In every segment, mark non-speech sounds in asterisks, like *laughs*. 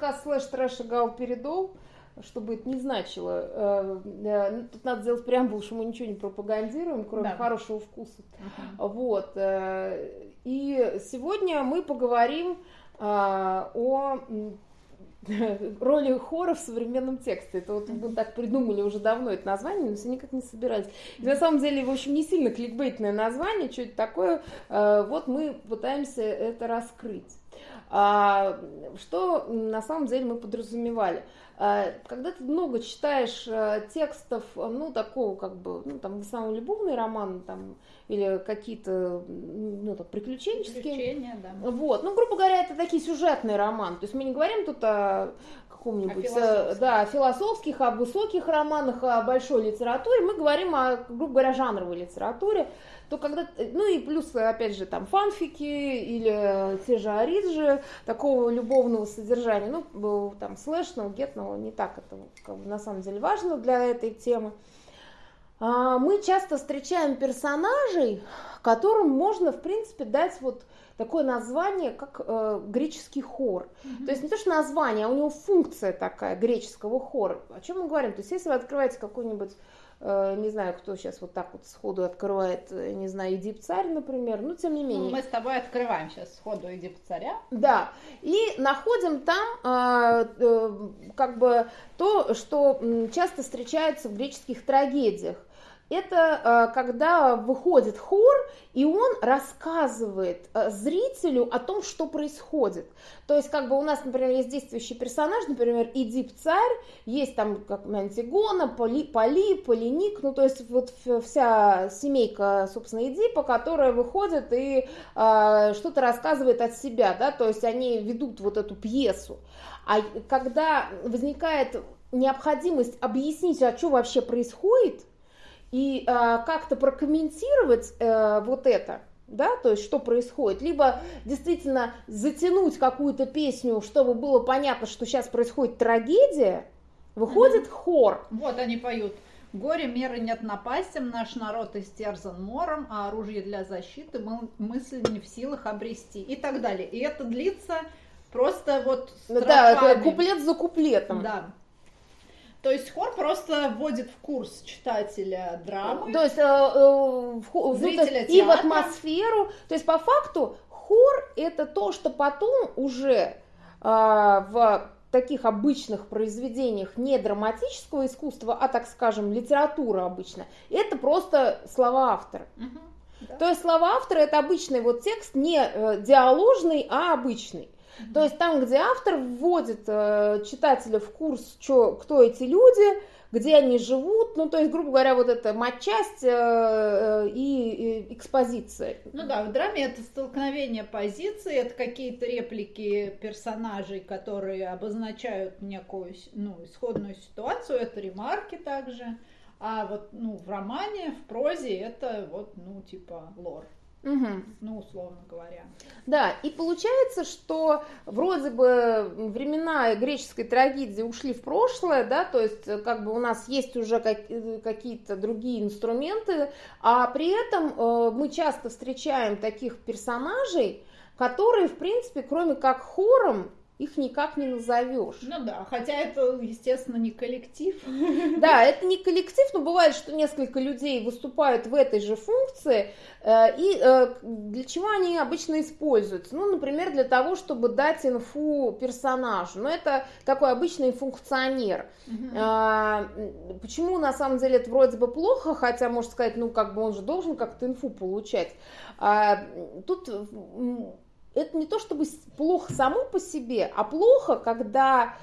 подкаст слэш трэш и галперидол чтобы это не значило. Э, э, тут надо сделать преамбул, что мы ничего не пропагандируем, кроме да. хорошего вкуса. Uh-huh. Вот. Э, и сегодня мы поговорим о *laughs* роли хора в современном тексте. Это вот мы так придумали уже давно это название, но все никак не собирались. И на самом деле, в общем, не сильно кликбейтное название, что это такое. Вот мы пытаемся это раскрыть. А, что на самом деле мы подразумевали? А, когда ты много читаешь э, текстов, ну, такого как бы, ну, там, в основном любовный роман, там, или какие-то, ну, так, приключенческие. Приключения, да. Вот, ну, грубо говоря, это такие сюжетные романы. То есть мы не говорим тут о каком-нибудь, о да, философских, о высоких романах, о большой литературе. Мы говорим о, грубо говоря, жанровой литературе то когда, ну и плюс, опять же, там фанфики или те же ориджи такого любовного содержания, ну, там, слэшного, гетного, не так это как бы, на самом деле важно для этой темы. А, мы часто встречаем персонажей, которым можно, в принципе, дать вот такое название, как э, греческий хор. Mm-hmm. То есть не то, что название, а у него функция такая греческого хора. О чем мы говорим? То есть если вы открываете какой-нибудь Э, не знаю, кто сейчас вот так вот сходу открывает, э, не знаю, Эдип царь, например, но тем не ну, менее. Ну, мы с тобой открываем сейчас сходу Эдип царя. Да, и находим там э, э, как бы то, что часто встречается в греческих трагедиях это э, когда выходит хор, и он рассказывает э, зрителю о том, что происходит. То есть, как бы у нас, например, есть действующий персонаж, например, Идип царь, есть там как Антигона, Поли, Поли, Полиник, ну, то есть вот вся семейка, собственно, Эдипа, которая выходит и э, что-то рассказывает от себя, да, то есть они ведут вот эту пьесу. А когда возникает необходимость объяснить, а что вообще происходит, и э, как-то прокомментировать э, вот это, да, то есть что происходит, либо действительно затянуть какую-то песню, чтобы было понятно, что сейчас происходит трагедия, выходит mm-hmm. хор. Вот они поют. Горе меры нет напастям, наш народ истерзан мором, а оружие для защиты мы, мысль не в силах обрести и так далее. И это длится просто вот строфами. Да, куплет за куплетом. Да. То есть хор просто вводит в курс читателя драмы. То есть э, э, в, зрителя и в атмосферу. То есть по факту хор это то, что потом уже э, в таких обычных произведениях не драматического искусства, а, так скажем, литература обычно, это просто слова автора. Угу, да. То есть слова автора это обычный вот текст, не э, диаложный, а обычный. То есть там, где автор вводит э, читателя в курс, чё, кто эти люди, где они живут, ну, то есть, грубо говоря, вот эта матчасть э, э, и, экспозиция. Ну да, в драме это столкновение позиций, это какие-то реплики персонажей, которые обозначают некую, ну, исходную ситуацию, это ремарки также. А вот, ну, в романе, в прозе это вот, ну, типа лор. Угу. Ну, условно говоря. Да, и получается, что вроде бы времена греческой трагедии ушли в прошлое, да, то есть э, как бы у нас есть уже э, какие-то другие инструменты, а при этом э, мы часто встречаем таких персонажей, которые, в принципе, кроме как хором, их никак не назовешь. Ну да, хотя это, естественно, не коллектив. *laughs* Да, это не коллектив, но бывает, что несколько людей выступают в этой же функции, э, и э, для чего они обычно используются? Ну, например, для того, чтобы дать инфу персонажу. Но это такой обычный функционер. Угу. Почему, на самом деле, это вроде бы плохо, хотя, можно сказать, ну, как бы он же должен как-то инфу получать. А, тут это не то чтобы плохо само по себе, а плохо, когда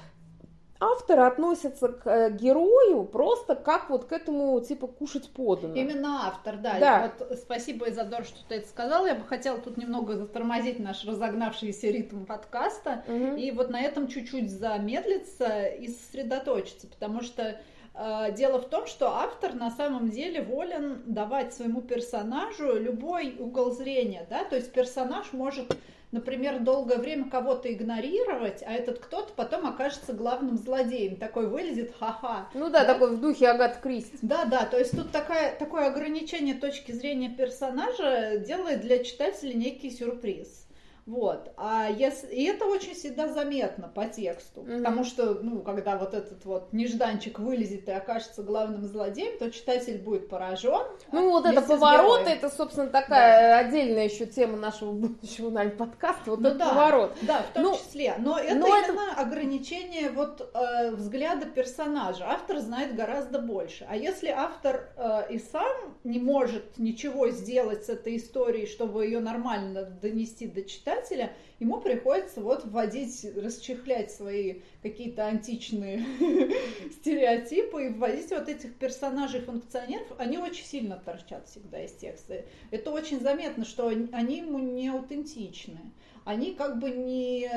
автор относится к э, герою просто как вот к этому типа кушать подано. Именно автор, да. да. Вот спасибо, Изадор, что ты это сказал. Я бы хотела тут немного затормозить наш разогнавшийся ритм подкаста угу. и вот на этом чуть-чуть замедлиться и сосредоточиться, потому что э, Дело в том, что автор на самом деле волен давать своему персонажу любой угол зрения, да, то есть персонаж может например, долгое время кого-то игнорировать, а этот кто-то потом окажется главным злодеем. Такой вылезет, ха-ха. Ну да, да? такой в духе Агат Кристи. Да, да, то есть тут такая, такое ограничение точки зрения персонажа делает для читателя некий сюрприз. Вот. А если... И это очень всегда заметно по тексту. Mm-hmm. Потому что, ну, когда вот этот вот нежданчик вылезет и окажется главным злодеем, то читатель будет поражен. Ну, вот это поворот, это, собственно, такая да. отдельная еще тема нашего будущего, наверное, подкаста. Вот ну, этот да, поворот. Да, в том ну, числе. Но это но именно это... ограничение вот э, взгляда персонажа. Автор знает гораздо больше. А если автор э, и сам не может ничего сделать с этой историей, чтобы ее нормально донести до читателя, читателя, ему приходится вот вводить, расчехлять свои какие-то античные *laughs* стереотипы и вводить вот этих персонажей-функционеров. Они очень сильно торчат всегда из текста. Это очень заметно, что они ему не аутентичны. Они как бы не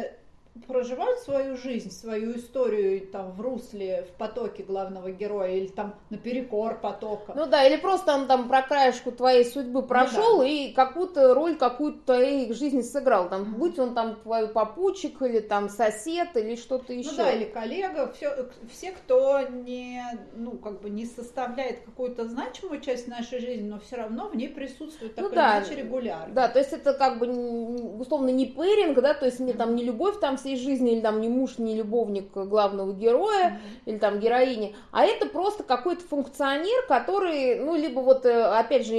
проживают свою жизнь, свою историю там в русле, в потоке главного героя или там наперекор потока. Ну да, или просто он там про краешку твоей судьбы прошел ну, да. и какую-то роль какую-то твоей жизни сыграл. Там, будь он там твой попутчик или там сосед или что-то еще. Ну да, или коллега, все, все, кто не, ну, как бы не составляет какую-то значимую часть нашей жизни, но все равно в ней присутствует так ну, или да, иначе регулярно. Да, то есть это как бы условно не пэринг, да, то есть не там не любовь там всей жизни, или там не муж, не любовник главного героя, mm-hmm. или там героини, а это просто какой-то функционер, который, ну, либо вот, э, опять же,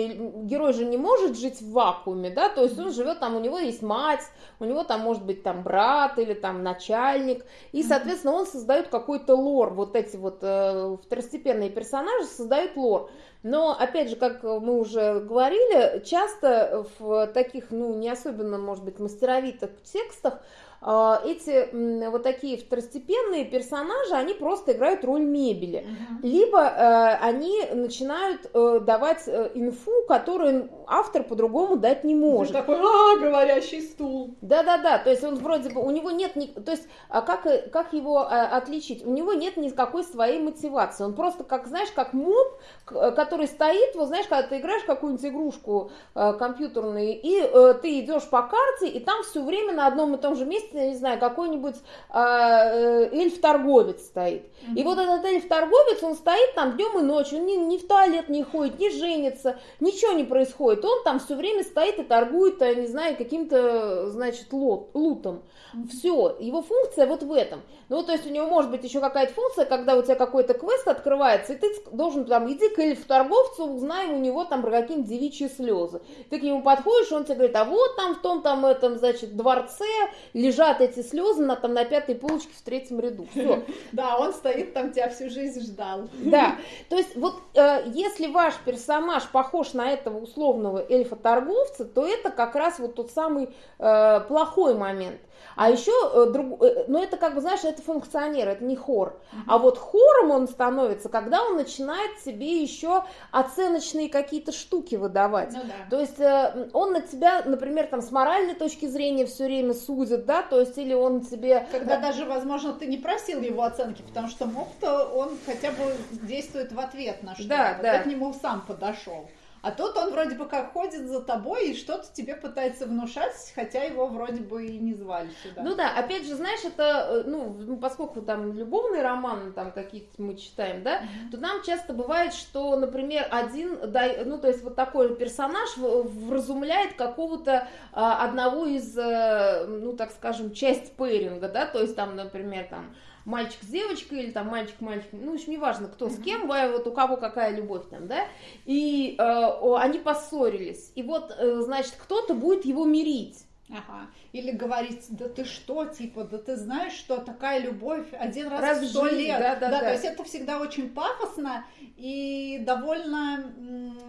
герой же не может жить в вакууме, да, то есть он живет там, у него есть мать, у него там может быть там брат или там начальник, и, соответственно, он создает какой-то лор, вот эти вот э, второстепенные персонажи создают лор. Но, опять же, как мы уже говорили, часто в таких, ну, не особенно, может быть, мастеровитых текстах эти вот такие второстепенные персонажи, они просто играют роль мебели. Uh-huh. Либо э, они начинают э, давать э, инфу, которую автор по-другому дать не может. такой, а, говорящий стул. Да-да-да, то есть он вроде бы, у него нет, ни, то есть а как, как его а, отличить? У него нет никакой своей мотивации. Он просто, как, знаешь, как моб, который стоит, вот знаешь, когда ты играешь какую-нибудь игрушку компьютерную, и ты идешь по карте, и там все время на одном и том же месте я не знаю, какой-нибудь а, э, эльф-торговец стоит. Mm-hmm. И вот этот эльф-торговец, он стоит там днем и ночью, он ни, ни в туалет не ходит, не женится, ничего не происходит. Он там все время стоит и торгует, я не знаю, каким-то, значит, лот, лутом. Mm-hmm. Все, его функция вот в этом. Ну, то есть у него может быть еще какая-то функция, когда у тебя какой-то квест открывается, и ты должен там, иди к эльф-торговцу, узнай у него там про какие-нибудь девичьи слезы. Ты к нему подходишь, он тебе говорит, а вот там в том там этом, значит, дворце лежат эти слезы на, там, на пятой полочке в третьем ряду. Все. *laughs* Да, он стоит там, тебя всю жизнь ждал. Да, то есть вот э, если ваш персонаж похож на этого условного эльфа-торговца, то это как раз вот тот самый э, плохой момент. А еще, э, друг, э, ну это как бы, знаешь, это функционер, это не хор. А вот хором он становится, когда он начинает себе еще оценочные какие-то штуки выдавать. Ну, да. То есть э, он на тебя, например, там с моральной точки зрения все время судит, да, то есть или он тебе... Когда даже, возможно, ты не просил его оценки, потому что мог-то он хотя бы действует в ответ на что-то. Да, да. Ты к нему сам подошел. А тут он вроде бы как ходит за тобой и что-то тебе пытается внушать, хотя его вроде бы и не звали сюда. Ну да, опять же, знаешь, это, э, ну, ну поскольку там любовные романы там какие-то мы читаем, да, то нам часто бывает, что, например, один, да, ну, то есть вот такой персонаж вразумляет какого-то а, одного из, э, ну, так скажем, часть пейринга, да, то есть там, например, там, мальчик с девочкой или там мальчик мальчик, ну, в общем, неважно, кто с кем, вот у кого какая любовь там, да, и э, они поссорились, и вот, э, значит, кто-то будет его мирить. Ага. Или говорить, да ты что, типа, да ты знаешь, что такая любовь один раз, раз в сто лет. Да, да, да, да. То есть это всегда очень пафосно и довольно,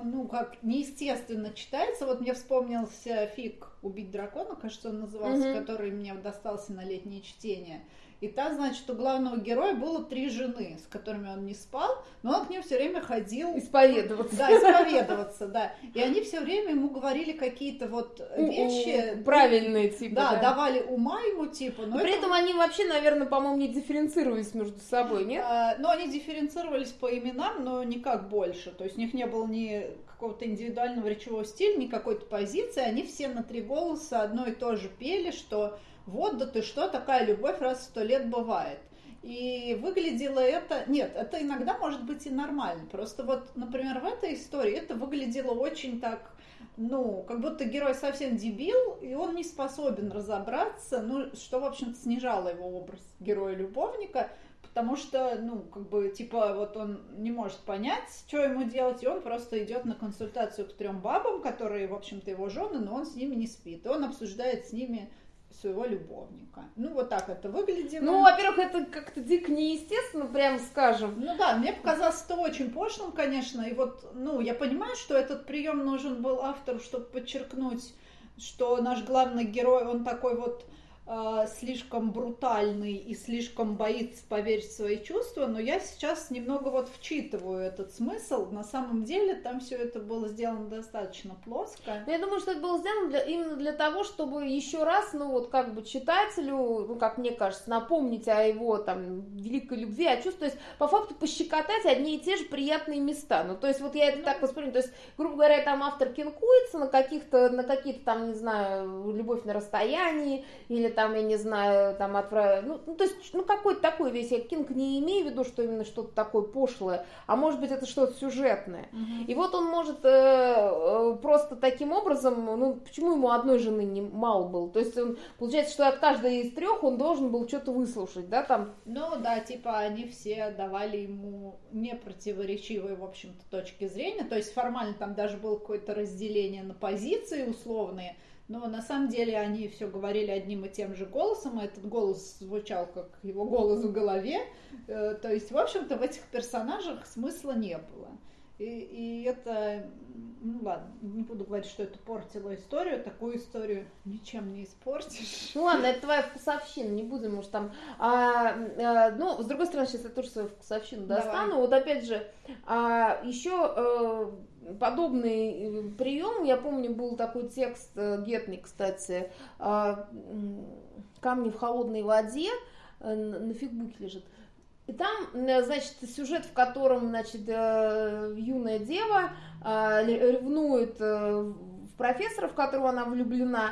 ну, как неестественно читается. Вот мне вспомнился фиг «Убить дракона», кажется, он назывался, угу. который мне достался на летнее чтение. И там, значит, у главного героя было три жены, с которыми он не спал, но он к ним все время ходил. Исповедоваться. Да, исповедоваться, да. И они все время ему говорили какие-то вот вещи. Правильные, типа. Да, да. давали ума ему, типа. Но При это... этом они вообще, наверное, по-моему, не дифференцировались между собой, нет? А, ну, они дифференцировались по именам, но никак больше. То есть у них не было ни какого-то индивидуального речевого стиля, ни какой-то позиции. Они все на три голоса одно и то же пели, что вот, да ты что, такая любовь раз в сто лет бывает. И выглядело это... Нет, это иногда может быть и нормально. Просто вот, например, в этой истории это выглядело очень так ну, как будто герой совсем дебил, и он не способен разобраться, ну, что, в общем-то, снижало его образ героя-любовника, потому что, ну, как бы, типа, вот он не может понять, что ему делать, и он просто идет на консультацию к трем бабам, которые, в общем-то, его жены, но он с ними не спит, и он обсуждает с ними своего любовника. Ну, вот так это выглядело. Ну, во-первых, это как-то дико неестественно, прям скажем. Ну да, мне показалось это очень пошлым, конечно. И вот, ну, я понимаю, что этот прием нужен был автору, чтобы подчеркнуть, что наш главный герой, он такой вот слишком брутальный и слишком боится поверить в свои чувства, но я сейчас немного вот вчитываю этот смысл. На самом деле там все это было сделано достаточно плоско. Но я думаю, что это было сделано для, именно для того, чтобы еще раз, ну вот как бы читателю, ну как мне кажется, напомнить о его там великой любви, о чувстве, то есть по факту пощекотать одни и те же приятные места. Ну то есть вот я это ну, так воспринимаю, то есть, грубо говоря, там автор кинкуется на каких-то, на какие-то там, не знаю, любовь на расстоянии или там, я не знаю, там отправить, ну, ну, то есть, ну, какой-то такой весь, я Кинг не имею в виду, что именно что-то такое пошлое, а может быть, это что-то сюжетное. Угу. И вот он может э, э, просто таким образом, ну, почему ему одной жены не мало было? То есть, он, получается, что от каждой из трех он должен был что-то выслушать, да, там? Ну, да, типа, они все давали ему непротиворечивые, в общем-то, точки зрения, то есть, формально там даже было какое-то разделение на позиции условные, но на самом деле они все говорили одним и тем же голосом, и этот голос звучал как его голос в голове. Э, то есть, в общем-то, в этих персонажах смысла не было. И, и это, ну ладно, не буду говорить, что это портило историю, такую историю ничем не испортишь. Ну ладно, это твоя вкусовщина, не будем уж там. А, а, ну, с другой стороны, сейчас я тоже свою вкусовщину достану. Давай. Вот опять же, а, еще а, подобный э, прием, я помню, был такой текст э, Гетни, кстати, а, «Камни в холодной воде», на фигбуке лежит. И там, значит, сюжет, в котором, значит, юная дева ревнует в профессора, в которого она влюблена,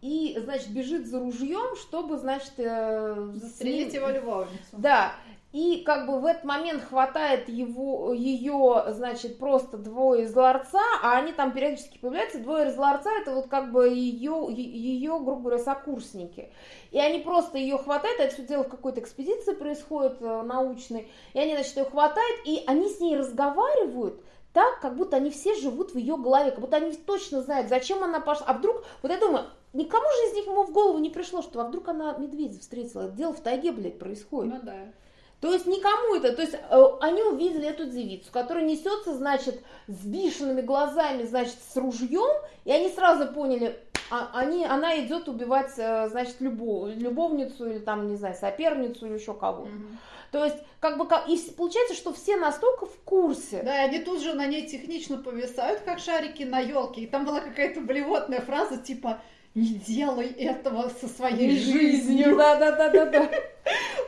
и, значит, бежит за ружьем, чтобы, значит... Застрелить его любовницу. Да, и как бы в этот момент хватает его, ее, значит, просто двое из ларца, а они там периодически появляются, двое из ларца, это вот как бы ее, ее, грубо говоря, сокурсники. И они просто ее хватают, это все дело в какой-то экспедиции происходит э, научной, и они, значит, ее хватают, и они с ней разговаривают, так, как будто они все живут в ее голове, как будто они точно знают, зачем она пошла. А вдруг, вот я думаю, никому же из них ему в голову не пришло, что а вдруг она медведя встретила. Дело в тайге, блядь, происходит. Ну да. То есть никому это, то есть э, они увидели эту девицу, которая несется, значит, с бешеными глазами, значит, с ружьем, и они сразу поняли, а, они, она идет убивать, э, значит, любов, любовницу или там, не знаю, соперницу или еще кого-то. Mm-hmm. То есть, как бы, и получается, что все настолько в курсе. Да, и они тут же на ней технично повисают, как шарики на елке. И там была какая-то блевотная фраза, типа, не делай этого со своей жизнью. Да, да, да, да, да. *laughs*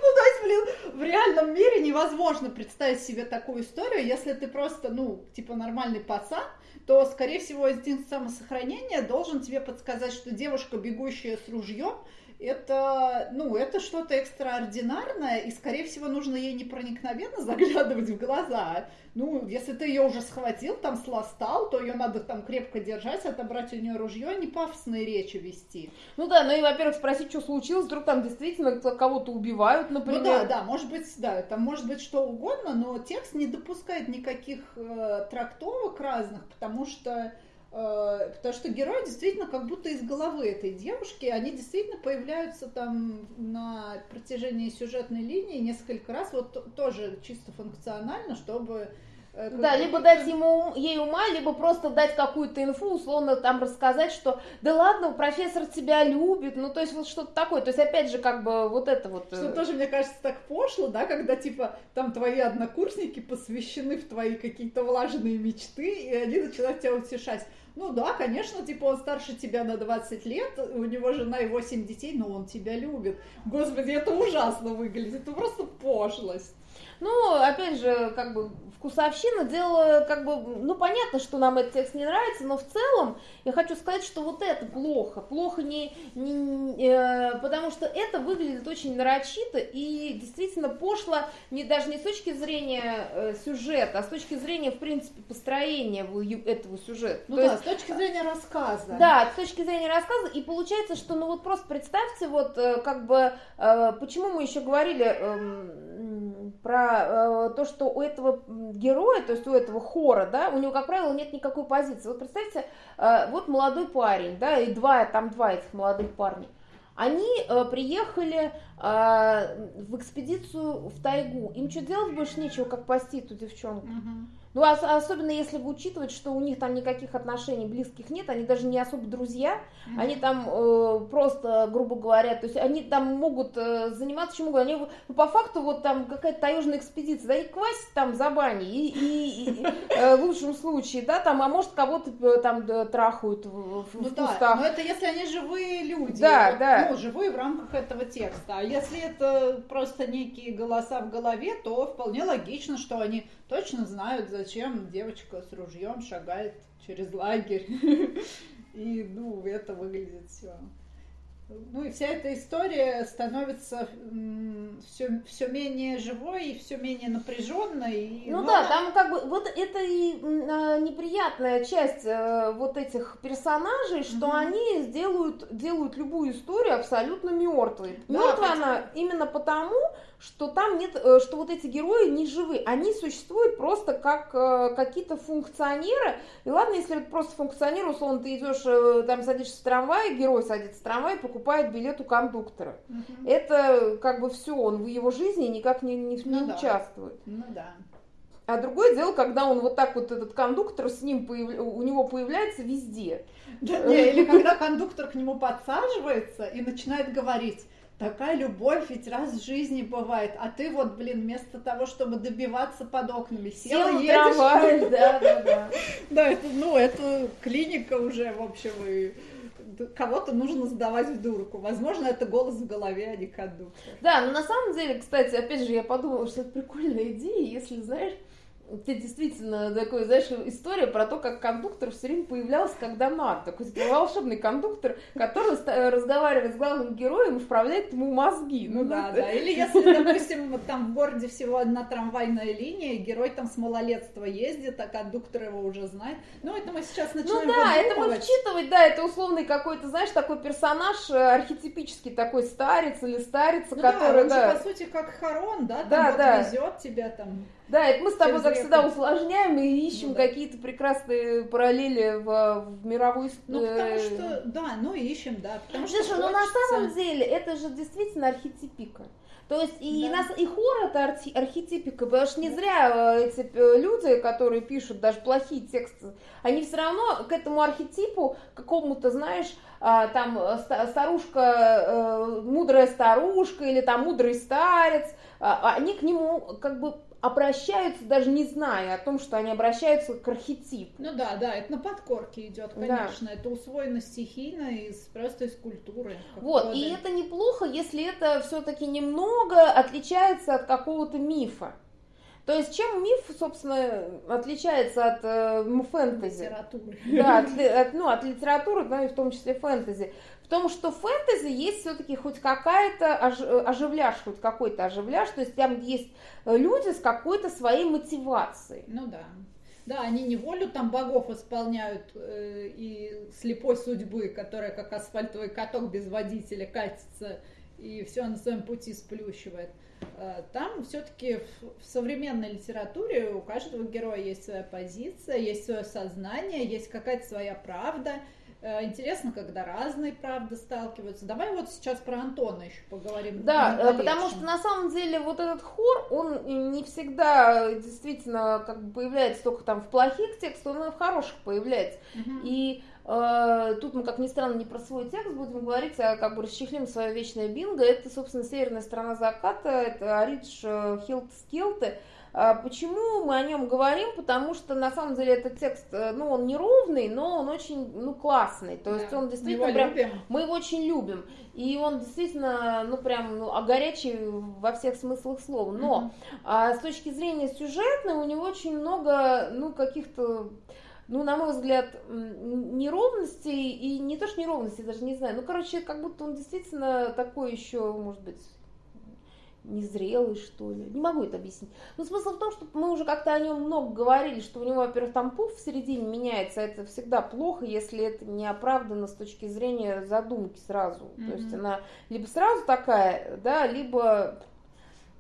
Ну, то есть, блин, в реальном мире невозможно представить себе такую историю, если ты просто, ну, типа нормальный пацан, то, скорее всего, инстинкт самосохранения должен тебе подсказать, что девушка, бегущая с ружьем, это, ну, это что-то экстраординарное, и, скорее всего, нужно ей не проникновенно *laughs* заглядывать в глаза. Ну, если ты ее уже схватил, там сластал, то ее надо там крепко держать, отобрать у нее ружье, а не пафосные речи вести. Ну да, ну и, во-первых, спросить, что случилось, вдруг там действительно кого-то убивают, например. Ну да, да, может быть, да, там может быть что угодно, но текст не допускает никаких э, трактовок разных, потому что потому что герои действительно как будто из головы этой девушки, они действительно появляются там на протяжении сюжетной линии несколько раз, вот тоже чисто функционально, чтобы Э, да, либо дать ему, ей ума, либо просто дать какую-то инфу, условно там рассказать, что да ладно, профессор тебя любит, ну то есть вот что-то такое, то есть опять же как бы вот это вот. Что э, тоже, мне кажется, так пошло, да, когда типа там твои однокурсники посвящены в твои какие-то влажные мечты, и они начинают тебя утешать. Ну да, конечно, типа он старше тебя на 20 лет, у него жена и 8 детей, но он тебя любит. Господи, это ужасно выглядит, это просто пошлость. Ну, опять же, как бы вкусовщина дело, как бы, ну, понятно, что нам этот текст не нравится, но в целом я хочу сказать, что вот это плохо. Плохо не, не э, потому что это выглядит очень нарочито и действительно пошло не даже не с точки зрения э, сюжета, а с точки зрения, в принципе, построения этого сюжета. Ну То да, есть, с точки зрения рассказа. Да, с точки зрения рассказа. И получается, что, ну вот просто представьте, вот э, как бы, э, почему мы еще говорили э, про э, то, что у этого героя, то есть у этого хора, да, у него, как правило, нет никакой позиции. Вот представьте, э, вот молодой парень, да, и два, там два этих молодых парня. Они э, приехали э, в экспедицию в тайгу. Им что делать больше нечего, как пасти эту девчонку. Угу. Ну, особенно если вы учитывать, что у них там никаких отношений близких нет, они даже не особо друзья, mm-hmm. они там э, просто, грубо говоря, то есть они там могут э, заниматься чем угодно. Они, ну, по факту, вот там какая-то таежная экспедиция, да, и квасить там за бани, и, и, и э, в лучшем случае, да, там, а может кого-то э, там да, трахают в, в ну, кустах. Да, но это если они живые люди, да, вот, да. ну, живые в рамках этого текста. А если это просто некие голоса в голове, то вполне логично, что они точно знают, зачем девочка с ружьем шагает через лагерь. *laughs* И, ну, это выглядит все. Ну и вся эта история становится все, все менее живой и все менее напряженной. ну, ну да, там как бы вот это и а, неприятная часть э, вот этих персонажей, что mm они сделают, делают любую историю абсолютно мертвой. Да, Мертвая она именно потому, что там нет, э, что вот эти герои не живы, они существуют просто как э, какие-то функционеры. И ладно, если это просто функционер, условно, ты идешь, э, там садишься в трамвай, герой садится в трамвай, покупает билет у кондуктора. Угу. Это как бы все, он в его жизни никак не, не, не ну, участвует. Да. Ну да. А другое дело, когда он вот так вот, этот кондуктор с ним, появ... у него появляется везде. Да, не, или когда кондуктор к нему подсаживается и начинает говорить, Такая любовь ведь раз в жизни бывает. А ты вот, блин, вместо того, чтобы добиваться под окнами, села, Сел едешь. Трамвай, да, да, да. Да, это, ну, это клиника уже, в общем, и кого-то нужно сдавать в дурку. Возможно, это голос в голове, а не кондуктор. Да, но на самом деле, кстати, опять же, я подумала, что это прикольная идея, если, знаешь, ты действительно такой, знаешь, история про то, как кондуктор все время появлялся, когда надо. Такой волшебный кондуктор, который разговаривает с главным героем и вправляет ему мозги. Ну, ну да, да. Или если, допустим, вот там в городе всего одна трамвайная линия, герой там с малолетства ездит, а кондуктор его уже знает. Ну, это мы сейчас начинаем Ну да, это мы вчитывать, да, это условный какой-то, знаешь, такой персонаж э, архетипический такой старец или старица, ну, который, да, он же, по сути, как Харон, да, там да, вот да. везет тебя там. Да, это мы с тобой, как всегда, усложняем и ищем ну, да. какие-то прекрасные параллели в, в мировой истории. Ну, потому что, да, ну ищем, да. Потому Слушай, что ну на самом деле это же действительно архетипика. То есть и, да. нас, и хор это архи, архетипика, потому что не зря э, эти э, люди, которые пишут даже плохие тексты, они все равно к этому архетипу, какому-то, знаешь, а, там старушка, э, мудрая старушка или там мудрый старец, а, они к нему как бы обращаются, даже не зная о том, что они обращаются к архетипу. Ну да, да, это на подкорке идет, конечно. Да. Это усвоено стихийно из просто из культуры. Вот, и это неплохо, если это все-таки немного отличается от какого-то мифа. То есть чем миф, собственно, отличается от э, фэнтези? Литературы. Да, *laughs* от, от, ну, от литературы, да, и в том числе фэнтези. В том, что в фэнтези есть все-таки хоть какая-то ож, оживляж, хоть какой-то оживляж, то есть там есть люди с какой-то своей мотивацией. Ну да. Да, они не волю там богов исполняют э, и слепой судьбы, которая как асфальтовый каток без водителя катится и все на своем пути сплющивает. Э, там все-таки в современной литературе у каждого героя есть своя позиция, есть свое сознание, есть какая-то своя правда. Э, интересно, когда разные правды сталкиваются. Давай вот сейчас про Антона еще поговорим. Да, э, потому что на самом деле вот этот хор, он не всегда действительно как бы появляется только там в плохих текстах, он и в хороших появляется. Угу. И Э, тут мы, как ни странно, не про свой текст будем говорить, а как бы расчехлим свое вечное бинго. Это, собственно, северная сторона заката, это Аридж э, Хилт Скелты. А почему мы о нем говорим? Потому что на самом деле этот текст, э, ну, он неровный, но он очень, ну, классный. То есть да, он действительно прям, любим. мы его очень любим. И он действительно, ну, прям, ну, а горячий во всех смыслах слова. Но а, с точки зрения сюжетной у него очень много, ну, каких-то ну, на мой взгляд, неровностей, и не то, что неровности, даже не знаю, ну, короче, как будто он действительно такой еще, может быть, незрелый, что ли. Не могу это объяснить. Но смысл в том, что мы уже как-то о нем много говорили, что у него, во-первых, там пуф в середине меняется, это всегда плохо, если это не оправдано с точки зрения задумки сразу. Mm-hmm. То есть она либо сразу такая, да, либо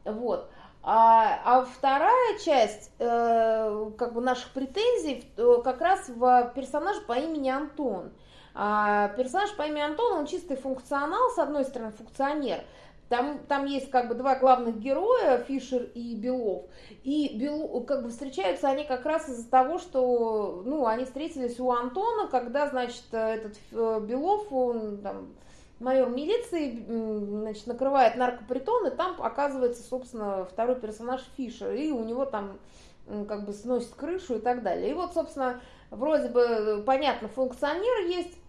вот. А, а вторая часть э, как бы наших претензий э, как раз в персонаже по имени Антон. А персонаж по имени Антон, он чистый функционал, с одной стороны, функционер, там, там есть как бы два главных героя, Фишер и Белов. И Бел, как бы встречаются они как раз из-за того, что ну, они встретились у Антона, когда, значит, этот э, Белов, он там майор милиции, значит, накрывает наркопритон, и там оказывается, собственно, второй персонаж Фишер, и у него там как бы сносит крышу и так далее. И вот, собственно, вроде бы понятно, функционер есть, Э,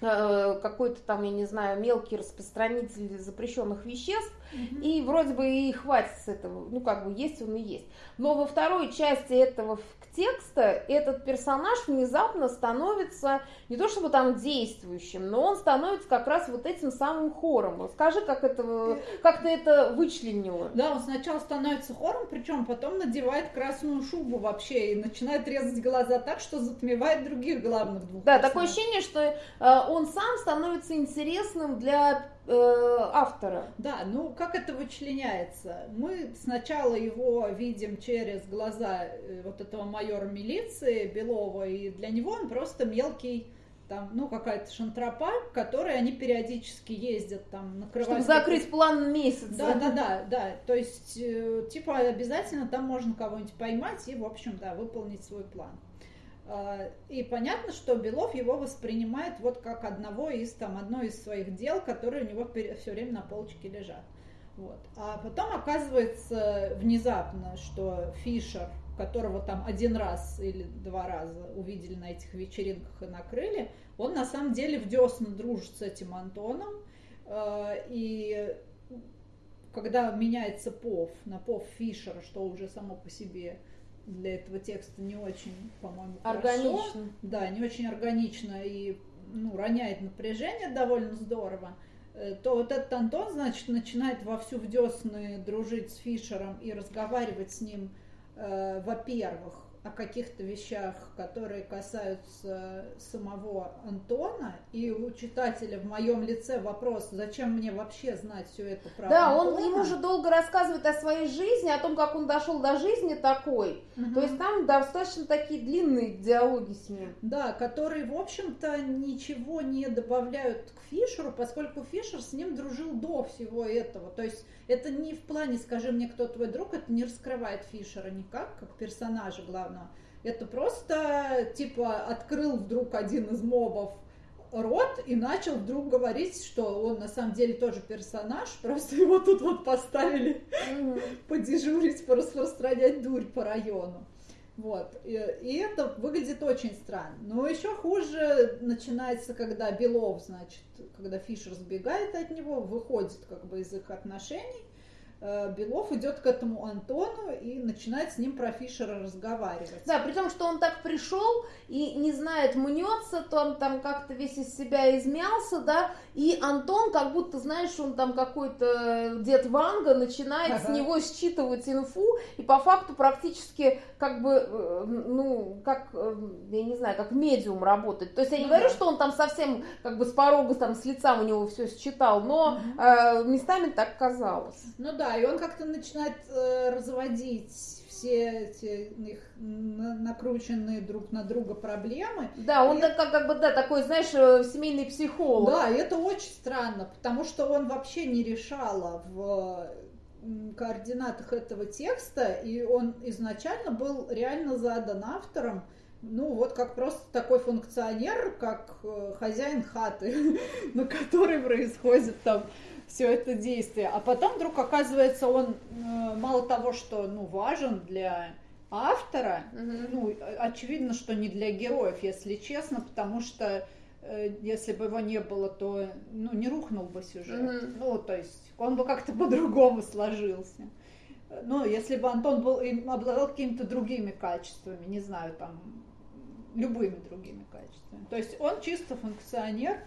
какой-то там, я не знаю, мелкий распространитель запрещенных веществ, угу. и вроде бы и хватит с этого, ну как бы есть он и есть. Но во второй части этого текста этот персонаж внезапно становится не то чтобы там действующим, но он становится как раз вот этим самым хором. Скажи, как, это, как ты это вычленила? Да, он сначала становится хором, причем потом надевает красную шубу вообще и начинает резать глаза так, что затмевает других главных двух. Да, персонажей. такое ощущение, что э, он сам становится интересным для автора. Да, ну как это вычленяется? Мы сначала его видим через глаза э, вот этого майора милиции Белова, и для него он просто мелкий там, ну, какая-то шантропа, которой они периодически ездят, там, накрывать... Чтобы закрыть план на месяц. Да, да, да, да. То есть, э, типа, обязательно там можно кого-нибудь поймать и, в общем, да, выполнить свой план. А, и понятно, что Белов его воспринимает вот как одного из, там, одно из своих дел, которые у него все время на полочке лежат. Вот. А потом оказывается внезапно, что Фишер, которого там один раз или два раза увидели на этих вечеринках и накрыли, он на самом деле в десна дружит с этим Антоном. А, и когда меняется Пов на Пов Фишера, что уже само по себе для этого текста не очень, по-моему, органично. Хорошо. Да, не очень органично и ну, роняет напряжение довольно здорово э, то вот этот Антон, значит, начинает вовсю в десны дружить с Фишером и разговаривать с ним, э, во-первых, о каких-то вещах, которые касаются самого Антона, и у читателя в моем лице вопрос, зачем мне вообще знать все это про Да, Антона? он ему же долго рассказывает о своей жизни, о том, как он дошел до жизни такой. Угу. То есть там достаточно такие длинные диалоги с ним. Да, которые, в общем-то, ничего не добавляют к Фишеру, поскольку Фишер с ним дружил до всего этого. То есть это не в плане «скажи мне, кто твой друг», это не раскрывает Фишера никак, как персонажа главного. Это просто, типа, открыл вдруг один из мобов рот и начал вдруг говорить, что он на самом деле тоже персонаж, *laughs* просто его тут вот поставили mm-hmm. подежурить, пораспространять дурь по району. Вот. И, и это выглядит очень странно. Но еще хуже начинается, когда Белов, значит, когда Фишер сбегает от него, выходит как бы из их отношений, Белов идет к этому Антону и начинает с ним про Фишера разговаривать. Да, при том, что он так пришел и не знает, мнется, то он там как-то весь из себя измялся, да, и Антон, как будто, знаешь, он там какой-то дед Ванга, начинает ага. с него считывать инфу, и по факту практически как бы, э, ну, как, э, я не знаю, как медиум работать. То есть я не ну, говорю, да. что он там совсем как бы с порога, там, с лица у него все считал, но угу. э, местами так казалось. Ну да, и он как-то начинает э, разводить все эти их накрученные друг на друга проблемы. Да, он и... так, как, как бы, да, такой, знаешь, э, семейный психолог. Да, и это очень странно, потому что он вообще не решала в координатах этого текста, и он изначально был реально задан автором ну вот как просто такой функционер, как э, хозяин хаты, *laughs* на которой происходит там все это действие. А потом вдруг оказывается он э, мало того, что ну, важен для автора, угу. ну, очевидно, что не для героев, если честно, потому что э, если бы его не было, то ну, не рухнул бы сюжет. Угу. Ну, то есть он бы как-то по-другому сложился. Ну, если бы Антон был, обладал какими-то другими качествами, не знаю, там, любыми другими качествами. То есть он чисто функционер,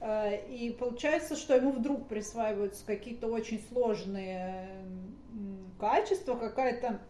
и получается, что ему вдруг присваиваются какие-то очень сложные качества, какая-то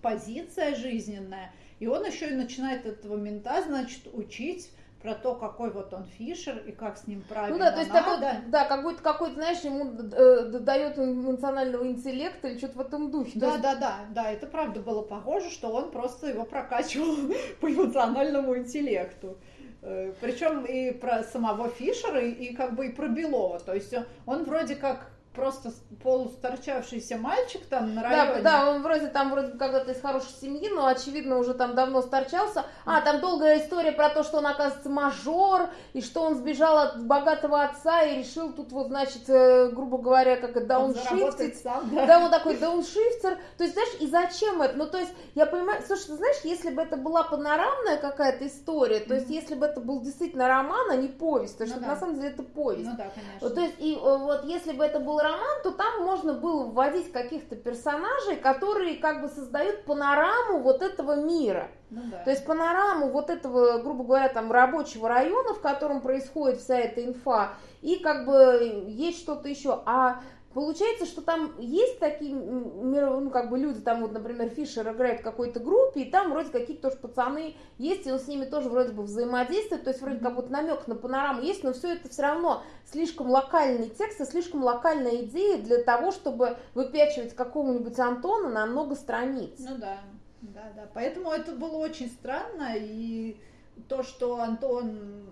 позиция жизненная, и он еще и начинает этого мента, значит, учить про то, какой вот он Фишер и как с ним правильно Ну да, то есть надо. такой, да, какой-то, какой-то, знаешь, ему э, дает эмоционального интеллекта или что-то в этом духе. Да, есть... да, да, да, это правда было похоже, что он просто его прокачивал *laughs* по эмоциональному интеллекту. Э, Причем и про самого Фишера, и как бы и про Белова. То есть он вроде как просто полусторчавшийся мальчик там на районе. Да, да, он вроде там вроде когда-то из хорошей семьи, но очевидно уже там давно сторчался. А, там долгая история про то, что он оказывается мажор, и что он сбежал от богатого отца и решил тут вот, значит, э, грубо говоря, как дауншифтить. Да. да, он такой дауншифтер. То есть, знаешь, и зачем это? Ну, то есть, я понимаю, слушай, ты знаешь, если бы это была панорамная какая-то история, то есть, если бы это был действительно роман, а не повесть, то есть, ну, да. на самом деле это повесть. Ну да, конечно. То есть, и э, вот если бы это был роман, то там можно было вводить каких-то персонажей, которые как бы создают панораму вот этого мира. Ну, да. То есть панораму вот этого, грубо говоря, там рабочего района, в котором происходит вся эта инфа, и как бы есть что-то еще. А Получается, что там есть такие, ну, как бы люди, там вот, например, Фишер играет в какой-то группе, и там вроде какие-то тоже пацаны есть, и он с ними тоже вроде бы взаимодействует, то есть вроде как вот намек на панораму есть, но все это все равно слишком локальный текст и слишком локальная идея для того, чтобы выпячивать какого-нибудь Антона на много страниц. Ну да, да, да, поэтому это было очень странно, и то, что Антон,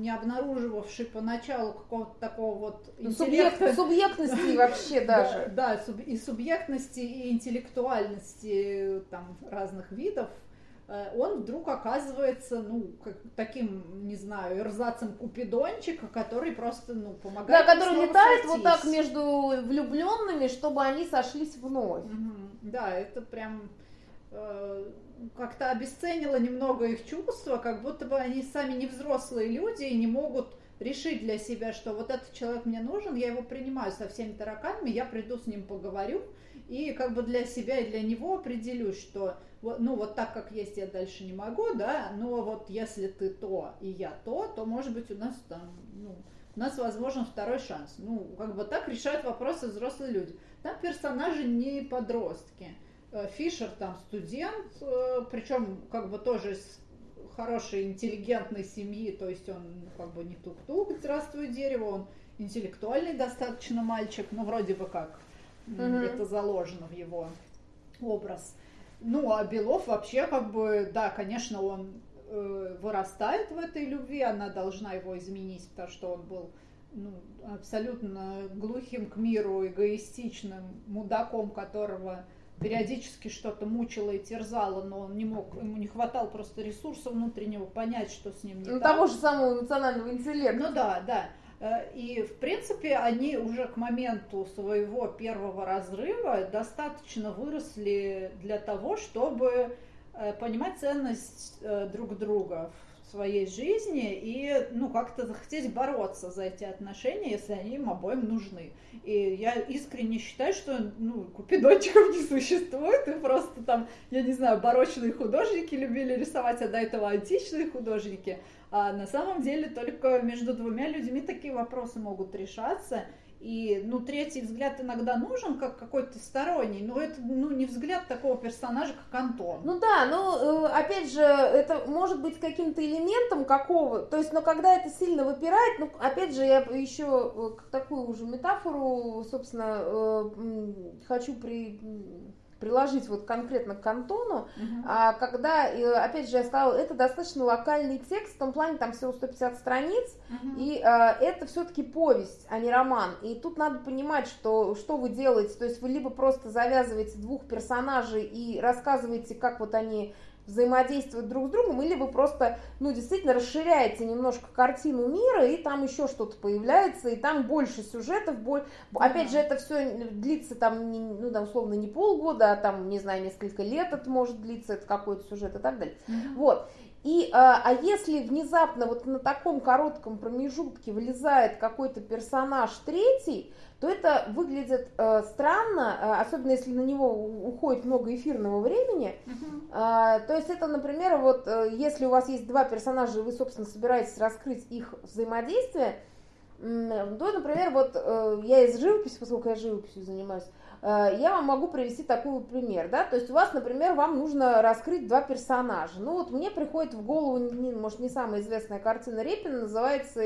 не обнаруживавший поначалу какого-то такого вот ну, интеллекта... субъектности вообще *laughs* даже. Да, и субъектности, и интеллектуальности там разных видов, э, он вдруг оказывается, ну, как, таким, не знаю, эрзацем купидончика, который просто, ну, помогает. Да, который летает вот так между влюбленными, чтобы они сошлись вновь. Угу. Да, это прям э, как-то обесценила немного их чувства, как будто бы они сами не взрослые люди и не могут решить для себя, что вот этот человек мне нужен, я его принимаю со всеми тараканами, я приду с ним поговорю и как бы для себя и для него определюсь, что ну вот так как есть я дальше не могу, да, но вот если ты то и я то, то может быть у нас там, ну, у нас возможен второй шанс. Ну, как бы так решают вопросы взрослые люди. Там персонажи не подростки. Э, Фишер там студент, э, причем как бы тоже из хорошей интеллигентной семьи, то есть он как бы не тук-тук, здравствуй дерево, он интеллектуальный достаточно мальчик, ну вроде бы как угу. это заложено в его образ. Ну а Белов вообще как бы, да, конечно, он э, вырастает в этой любви, она должна его изменить, потому что он был ну, абсолютно глухим к миру, эгоистичным мудаком, которого периодически что-то мучило и терзало, но он не мог, ему не хватало просто ресурса внутреннего понять, что с ним не ну, так. того же самого эмоционального интеллекта. Ну да, да. Э, и, в принципе, они уже к моменту своего первого разрыва достаточно выросли для того, чтобы э, понимать ценность э, друг друга своей жизни и, ну, как-то захотеть бороться за эти отношения, если они им обоим нужны. И я искренне считаю, что, ну, купидончиков *laughs* не существует, и просто там, я не знаю, барочные художники любили рисовать, а до этого античные художники. А на самом деле только между двумя людьми такие вопросы могут решаться, и, ну, третий взгляд иногда нужен, как какой-то сторонний, но это, ну, не взгляд такого персонажа, как Антон. Ну да, ну, опять же, это может быть каким-то элементом какого, то есть, но когда это сильно выпирает, ну, опять же, я еще э, такую уже метафору, собственно, э, хочу при приложить вот конкретно к кантону, uh-huh. а когда, опять же, я сказала, это достаточно локальный текст, в том плане там всего 150 страниц, uh-huh. и а, это все-таки повесть, а не роман. И тут надо понимать, что, что вы делаете, то есть вы либо просто завязываете двух персонажей и рассказываете, как вот они взаимодействовать друг с другом, или вы просто, ну, действительно расширяете немножко картину мира, и там еще что-то появляется, и там больше сюжетов, боль... опять же, это все длится там, ну, да, условно, не полгода, а там, не знаю, несколько лет это может длиться, это какой-то сюжет и так далее. Mm-hmm. Вот. И, а, а если внезапно вот на таком коротком промежутке вылезает какой-то персонаж третий, то это выглядит э, странно, э, особенно если на него уходит много эфирного времени. Э, то есть это, например, вот э, если у вас есть два персонажа, и вы, собственно, собираетесь раскрыть их взаимодействие, э, то, например, вот э, я из живописи, поскольку я живописью занимаюсь, э, я вам могу привести такой пример, да, то есть у вас, например, вам нужно раскрыть два персонажа. Ну вот мне приходит в голову, может, не самая известная картина Репина, называется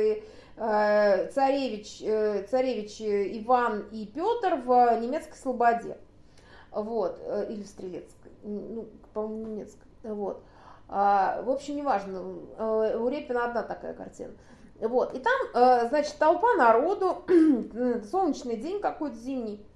царевич, э, царевич Иван и Петр в немецкой слободе. Вот, э, или в Стрелецкой, ну, по-моему, немецкой. Вот. А, в общем, неважно, у Репина одна такая картина. Вот, и там, значит, толпа народу, *clears throat* солнечный день какой-то зимний,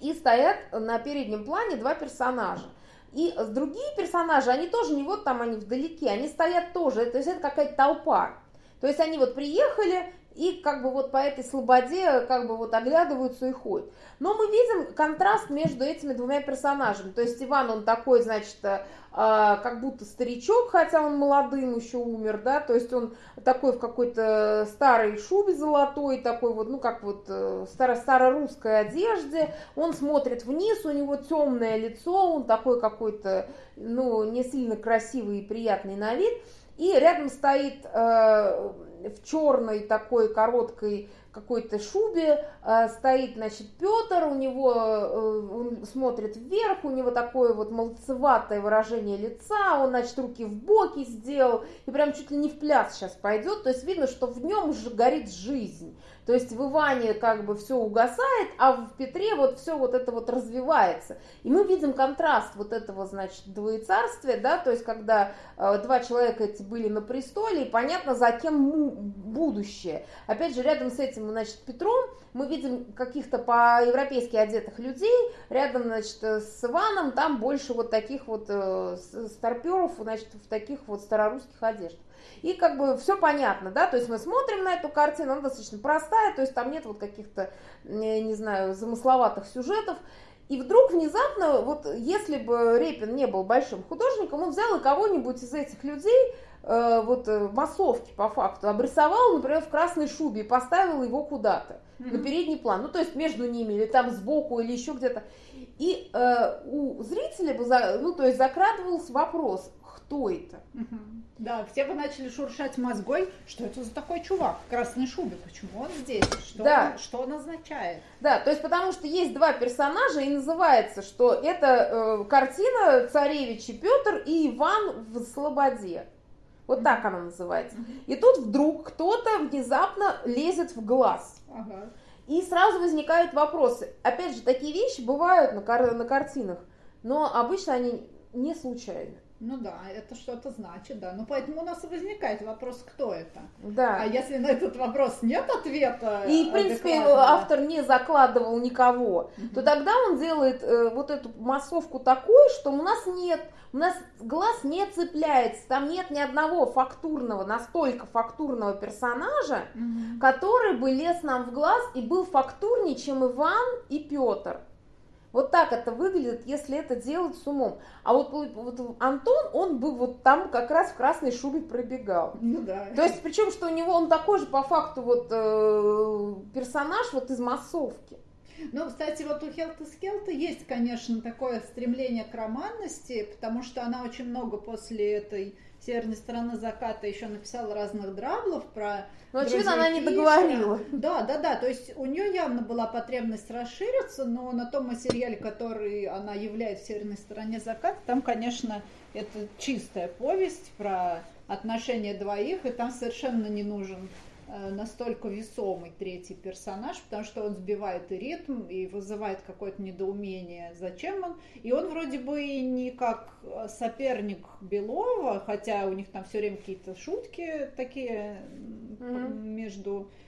и стоят на переднем плане два персонажа. И другие персонажи, они тоже не вот там, они вдалеке, они стоят тоже, то есть это какая-то толпа. То есть они вот приехали и как бы вот по этой слободе как бы вот оглядываются и ходят. Но мы видим контраст между этими двумя персонажами. То есть Иван, он такой, значит, э, как будто старичок, хотя он молодым еще умер, да, то есть он такой в какой-то старой шубе золотой, такой вот, ну, как вот э, старо старорусской одежде, он смотрит вниз, у него темное лицо, он такой какой-то, ну, не сильно красивый и приятный на вид, и рядом стоит э, в черной такой короткой какой-то шубе э, стоит, значит, Петр, у него, э, он смотрит вверх, у него такое вот молодцеватое выражение лица, он, значит, руки в боки сделал, и прям чуть ли не в пляс сейчас пойдет, то есть видно, что в нем уже горит жизнь. То есть в Иване как бы все угасает, а в Петре вот все вот это вот развивается. И мы видим контраст вот этого, значит, двоецарствия, да, то есть когда э, два человека эти были на престоле, и понятно, за кем будущее. Опять же, рядом с этим, значит, Петром мы видим каких-то по-европейски одетых людей, рядом, значит, с Иваном там больше вот таких вот э, старперов, значит, в таких вот старорусских одеждах. И как бы все понятно, да, то есть мы смотрим на эту картину, она достаточно простая, то есть там нет вот каких-то, не знаю, замысловатых сюжетов. И вдруг внезапно, вот если бы Репин не был большим художником, он взял и кого-нибудь из этих людей, э, вот э, массовки по факту, обрисовал, например, в красной шубе и поставил его куда-то mm-hmm. на передний план, ну то есть между ними или там сбоку или еще где-то. И э, у зрителя бы, за, ну то есть закрадывался вопрос, кто это? Да, все бы начали шуршать мозгой, что это за такой чувак в красной шубе, почему он здесь, что, да. он, что он означает. Да, то есть потому что есть два персонажа, и называется, что это э, картина «Царевич и Петр» и «Иван в Слободе». Вот так она называется. И тут вдруг кто-то внезапно лезет в глаз. Ага. И сразу возникают вопросы. Опять же, такие вещи бывают на, кар- на картинах, но обычно они не случайны. Ну да, это что-то значит, да. Ну поэтому у нас возникает вопрос, кто это. Да. А если на этот вопрос нет ответа, и в принципе автор не закладывал никого, угу. то тогда он делает э, вот эту массовку такой, что у нас нет, у нас глаз не цепляется, там нет ни одного фактурного, настолько фактурного персонажа, угу. который бы лез нам в глаз и был фактурнее, чем Иван и Петр. Вот так это выглядит, если это делать с умом. А вот, вот Антон, он бы вот там как раз в красной шубе пробегал. Ну да. То есть, причем, что у него он такой же по факту вот э, персонаж вот из массовки. Ну, кстати, вот у Хелта Скелта есть, конечно, такое стремление к романности, потому что она очень много после этой северной стороны заката еще написала разных драблов про но, очевидно, она не договорила. Да, да, да. То есть у нее явно была потребность расшириться, но на том материале, который она являет в северной стороне заката, там, конечно, это чистая повесть про отношения двоих, и там совершенно не нужен настолько весомый третий персонаж, потому что он сбивает и ритм, и вызывает какое-то недоумение, зачем он. И он вроде бы и не как соперник Белова, хотя у них там все время какие-то шутки такие mm-hmm. между э,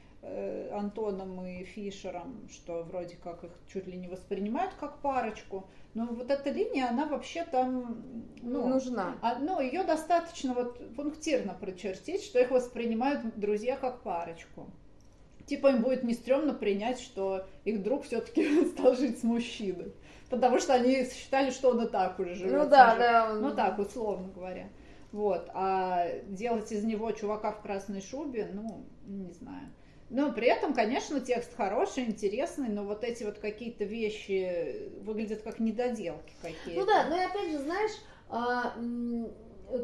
Антоном и Фишером, что вроде как их чуть ли не воспринимают как парочку. Но вот эта линия, она вообще там ну, нужна. А, ну, ее достаточно вот пунктирно прочертить, что их воспринимают друзья как парочку. Типа им будет не стрёмно принять, что их друг все-таки *laughs* стал жить с мужчиной. Потому что они считали, что он и так уже живет. Ну да, да. Он... Ну так, условно говоря. Вот. А делать из него чувака в красной шубе, ну, не знаю. Но при этом, конечно, текст хороший, интересный, но вот эти вот какие-то вещи выглядят как недоделки какие-то. Ну да, но и опять же, знаешь, а,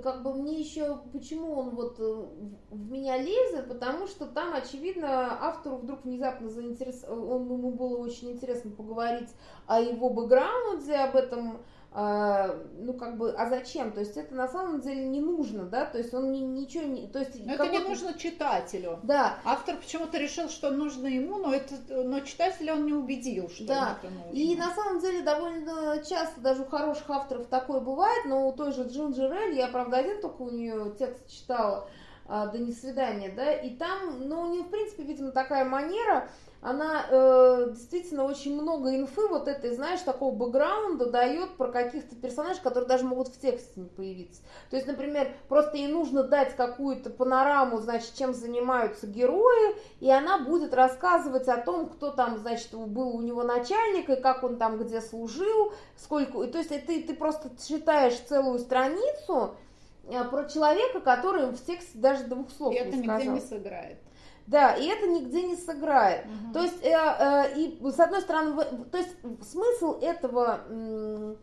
как бы мне еще, почему он вот э, в меня лезет, потому что там, очевидно, автору вдруг внезапно заинтересовал, ему было очень интересно поговорить о его бэкграунде, об этом ну как бы, а зачем? То есть это на самом деле не нужно, да, то есть он ни, ничего не, то есть но это не нужно читателю. Да. Автор почему-то решил, что нужно ему, но это, но читателя он не убедил, что да. это нужно. И на самом деле довольно часто даже у хороших авторов такое бывает, но у той же Джинджер Эль, я правда один только у нее текст читала, а, до не свидания, да, и там, ну, у нее, в принципе, видимо, такая манера, она э, действительно очень много инфы вот этой, знаешь, такого бэкграунда дает про каких-то персонажей, которые даже могут в тексте не появиться. То есть, например, просто ей нужно дать какую-то панораму, значит, чем занимаются герои, и она будет рассказывать о том, кто там, значит, был у него начальник, и как он там где служил, сколько... И, то есть ты, ты просто читаешь целую страницу, э, про человека, который в тексте даже двух слов и не это сказал. нигде не сыграет. Да, и это нигде не сыграет. Угу. То есть, э, э, и с одной стороны, в, то есть смысл этого э,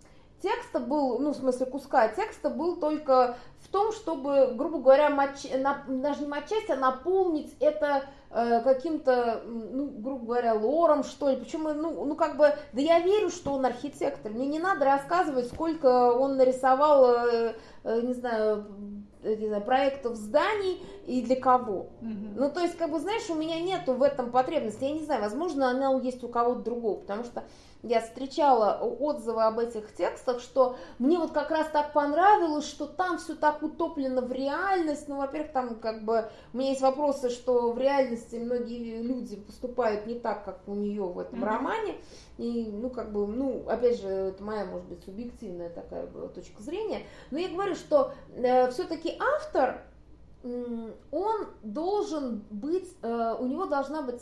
текста был, ну, в смысле куска текста был только в том, чтобы, грубо говоря, матч, на, даже не матчасть, а наполнить это э, каким-то, ну, грубо говоря, лором, что ли. Почему, ну, ну, как бы, да я верю, что он архитектор. Мне не надо рассказывать, сколько он нарисовал, э, э, не знаю, не знаю, проектов зданий и для кого. Угу. Ну, то есть, как бы, знаешь, у меня нету в этом потребности. Я не знаю, возможно, она есть у кого-то другого, потому что я встречала отзывы об этих текстах, что мне вот как раз так понравилось, что там все так утоплено в реальность. Ну, во-первых, там как бы у меня есть вопросы, что в реальности многие люди поступают не так, как у нее в этом mm-hmm. романе. И, ну, как бы, ну, опять же, это моя, может быть, субъективная такая точка зрения. Но я говорю, что э, все-таки автор он должен быть, э, у него должна быть,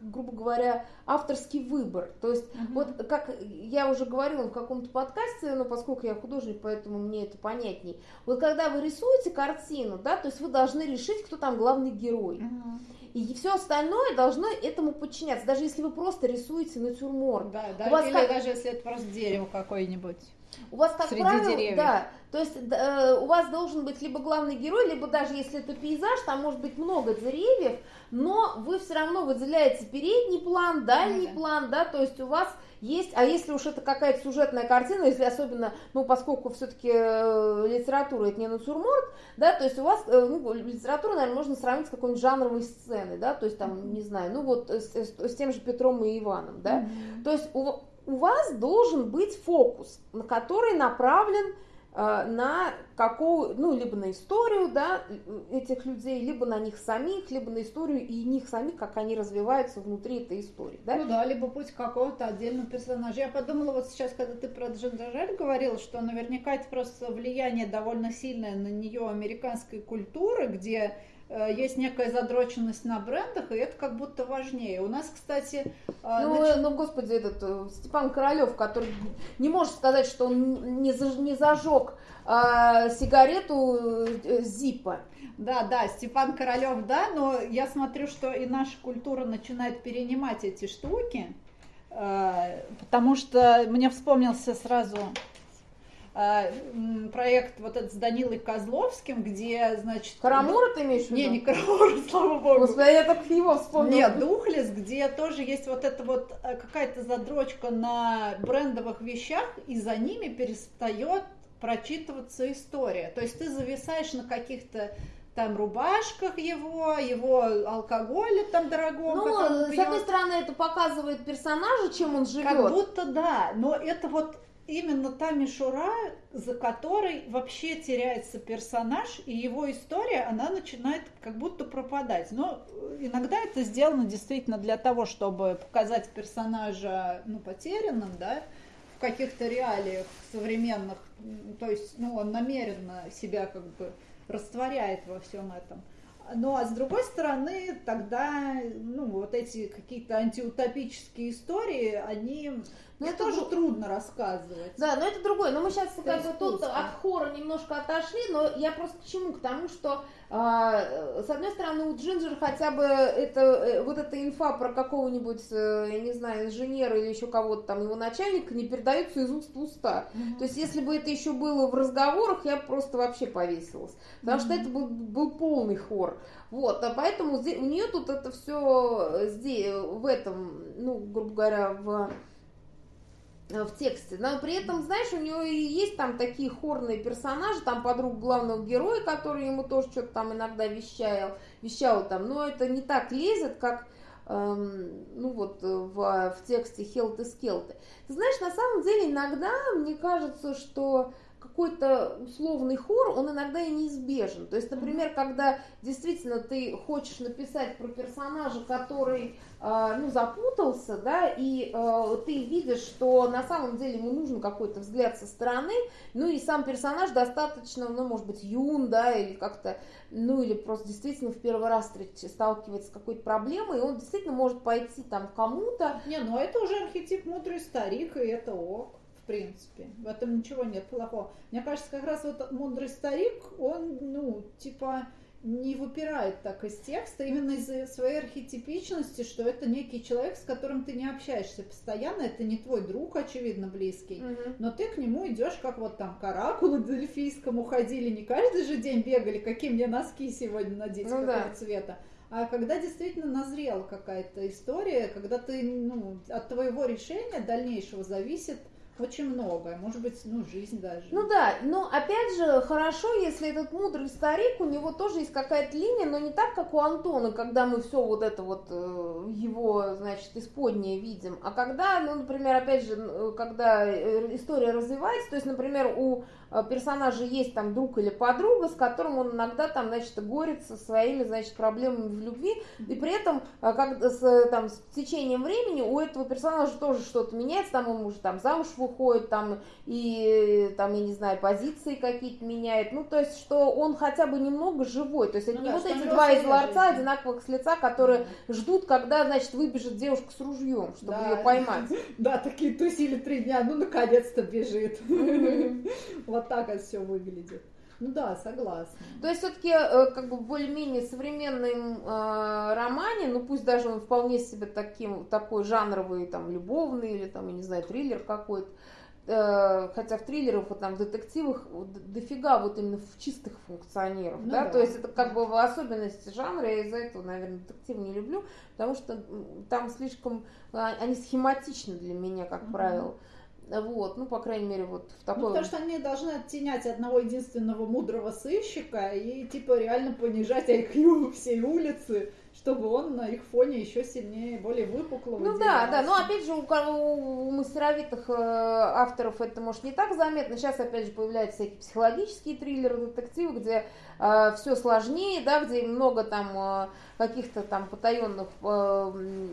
грубо говоря, авторский выбор. То есть, uh-huh. вот как я уже говорила в каком-то подкасте, но поскольку я художник, поэтому мне это понятней. Вот когда вы рисуете картину, да, то есть вы должны решить, кто там главный герой. Uh-huh. И все остальное должно этому подчиняться, даже если вы просто рисуете натюрморт. Да, да, у вас или как... даже если это просто дерево какое-нибудь. У вас, как Среди правило, деревьев. да, то есть э, у вас должен быть либо главный герой, либо даже если это пейзаж, там может быть много деревьев, но вы все равно выделяете передний план, дальний да. план, да, то есть у вас есть, а если уж это какая-то сюжетная картина, если особенно, ну, поскольку все-таки э, литература это не натюрморт, да, то есть у вас, э, ну, литературу, наверное, можно сравнить с какой-нибудь жанровой сценой, да, то есть там, не знаю, ну, вот с, с, с тем же Петром и Иваном, да, mm-hmm. то есть у, у вас должен быть фокус, на который направлен э, на какую, ну, либо на историю, да, этих людей, либо на них самих, либо на историю и них самих, как они развиваются внутри этой истории, да? Ну да, либо путь какого-то отдельного персонажа. Я подумала вот сейчас, когда ты про Джандаржаль говорил, что наверняка это просто влияние довольно сильное на нее американской культуры, где есть некая задроченность на брендах, и это как будто важнее. У нас, кстати... Э, ну, нач... ну господи, этот э, Степан Королев, который не может сказать, что он не, заж, не зажег а, сигарету Зипа. Да, да, Степан Королев, да, но я смотрю, что и наша культура начинает перенимать эти штуки, потому что мне вспомнился сразу проект вот этот с Данилой Козловским, где, значит... Карамура ты имеешь в виду? Не, не Карамура, *laughs* слава богу. Господи, я только его вспомнила. Нет, Духлес, где тоже есть вот эта вот э, какая-то задрочка на брендовых вещах, и за ними перестает прочитываться история. То есть ты зависаешь на каких-то там рубашках его, его алкоголе там дорогом. Ну, с одной стороны, это показывает персонажа, чем он живет. Как будто да, но это вот именно та мишура, за которой вообще теряется персонаж, и его история, она начинает как будто пропадать. Но иногда это сделано действительно для того, чтобы показать персонажа ну, потерянным, да, в каких-то реалиях современных. То есть, ну, он намеренно себя как бы растворяет во всем этом. Ну, а с другой стороны, тогда, ну, вот эти какие-то антиутопические истории, они но ну, это тоже б... трудно рассказывать. Да, но это другое. Но мы сейчас как бы тут от хора немножко отошли, но я просто к чему? К тому, что э, с одной стороны у Джинджер хотя бы это э, вот эта инфа про какого-нибудь, э, я не знаю, инженера или еще кого-то там, его начальника не передается из уст в уста. Mm-hmm. То есть если бы это еще было в разговорах, я просто вообще повесилась. Потому mm-hmm. что это был, был полный хор. Вот, а поэтому у нее тут это все здесь, в этом, ну, грубо говоря, в Э, в тексте. Но при этом, знаешь, у нее и есть там такие хорные персонажи, там подруг главного героя, который ему тоже что-то там иногда вещал, вещал там, но это не так лезет, как эм, ну вот в, в тексте Хелты Скелты. Ты знаешь, на самом деле иногда мне кажется, что какой-то условный хор, он иногда и неизбежен. То есть, например, когда действительно ты хочешь написать про персонажа, который э, ну, запутался, да, и э, ты видишь, что на самом деле ему нужен какой-то взгляд со стороны, ну и сам персонаж достаточно, ну, может быть, юн, да, или как-то, ну, или просто действительно в первый раз сталкивается с какой-то проблемой, и он действительно может пойти там кому-то. Не, ну это уже архетип мудрый старик, и это ок принципе. В этом ничего нет плохого. Мне кажется, как раз вот мудрый старик, он, ну, типа, не выпирает так из текста именно из-за своей архетипичности, что это некий человек, с которым ты не общаешься постоянно, это не твой друг, очевидно, близкий, угу. но ты к нему идешь, как вот там каракулы дельфийскому ходили, не каждый же день бегали, какие мне носки сегодня надеть, ну, какого да. цвета. А когда действительно назрела какая-то история, когда ты, ну, от твоего решения дальнейшего зависит очень многое, может быть, ну, жизнь даже. Ну да, но опять же, хорошо, если этот мудрый старик, у него тоже есть какая-то линия, но не так, как у Антона, когда мы все вот это вот, э, его, значит, исподнее видим, а когда, ну, например, опять же, э, когда э, история развивается, то есть, например, у персонажа есть там друг или подруга, с которым он иногда там, значит, горится своими, значит, проблемами в любви, и при этом, э, как с, там, с течением времени у этого персонажа тоже что-то меняется, там он уже там замуж выходит, там, и там, я не знаю, позиции какие-то меняет, ну, то есть, что он хотя бы немного живой, то есть, это ну, не да, вот эти два из ларца одинаковых с лица, которые mm-hmm. ждут, когда, значит, выбежит девушка с ружьем, чтобы да. ее поймать. *laughs* Да, такие тусили три дня, ну, наконец-то бежит. *laughs* вот так это все выглядит. Ну да, согласна. То есть все-таки э, как бы более-менее современном э, романе, ну пусть даже он вполне себе таким, такой жанровый, там, любовный или там, я не знаю, триллер какой-то, э, хотя в триллерах, вот там в детективах дофига вот именно в чистых функционеров, ну, да? да, то есть это как бы в особенности жанра, я из-за этого, наверное, детектив не люблю, потому что там слишком, а, они схематичны для меня, как угу. правило. Вот, ну, по крайней мере, вот в такой... Ну, потому что они должны оттенять одного единственного мудрого сыщика и, типа, реально понижать IQ всей улицы, чтобы он на их фоне еще сильнее, более выпукло Ну да, да, но опять же у, у мастеровитых э, авторов это может не так заметно. Сейчас опять же появляются всякие психологические триллеры, детективы, где э, все сложнее, да, где много там э, каких-то там потаенных э,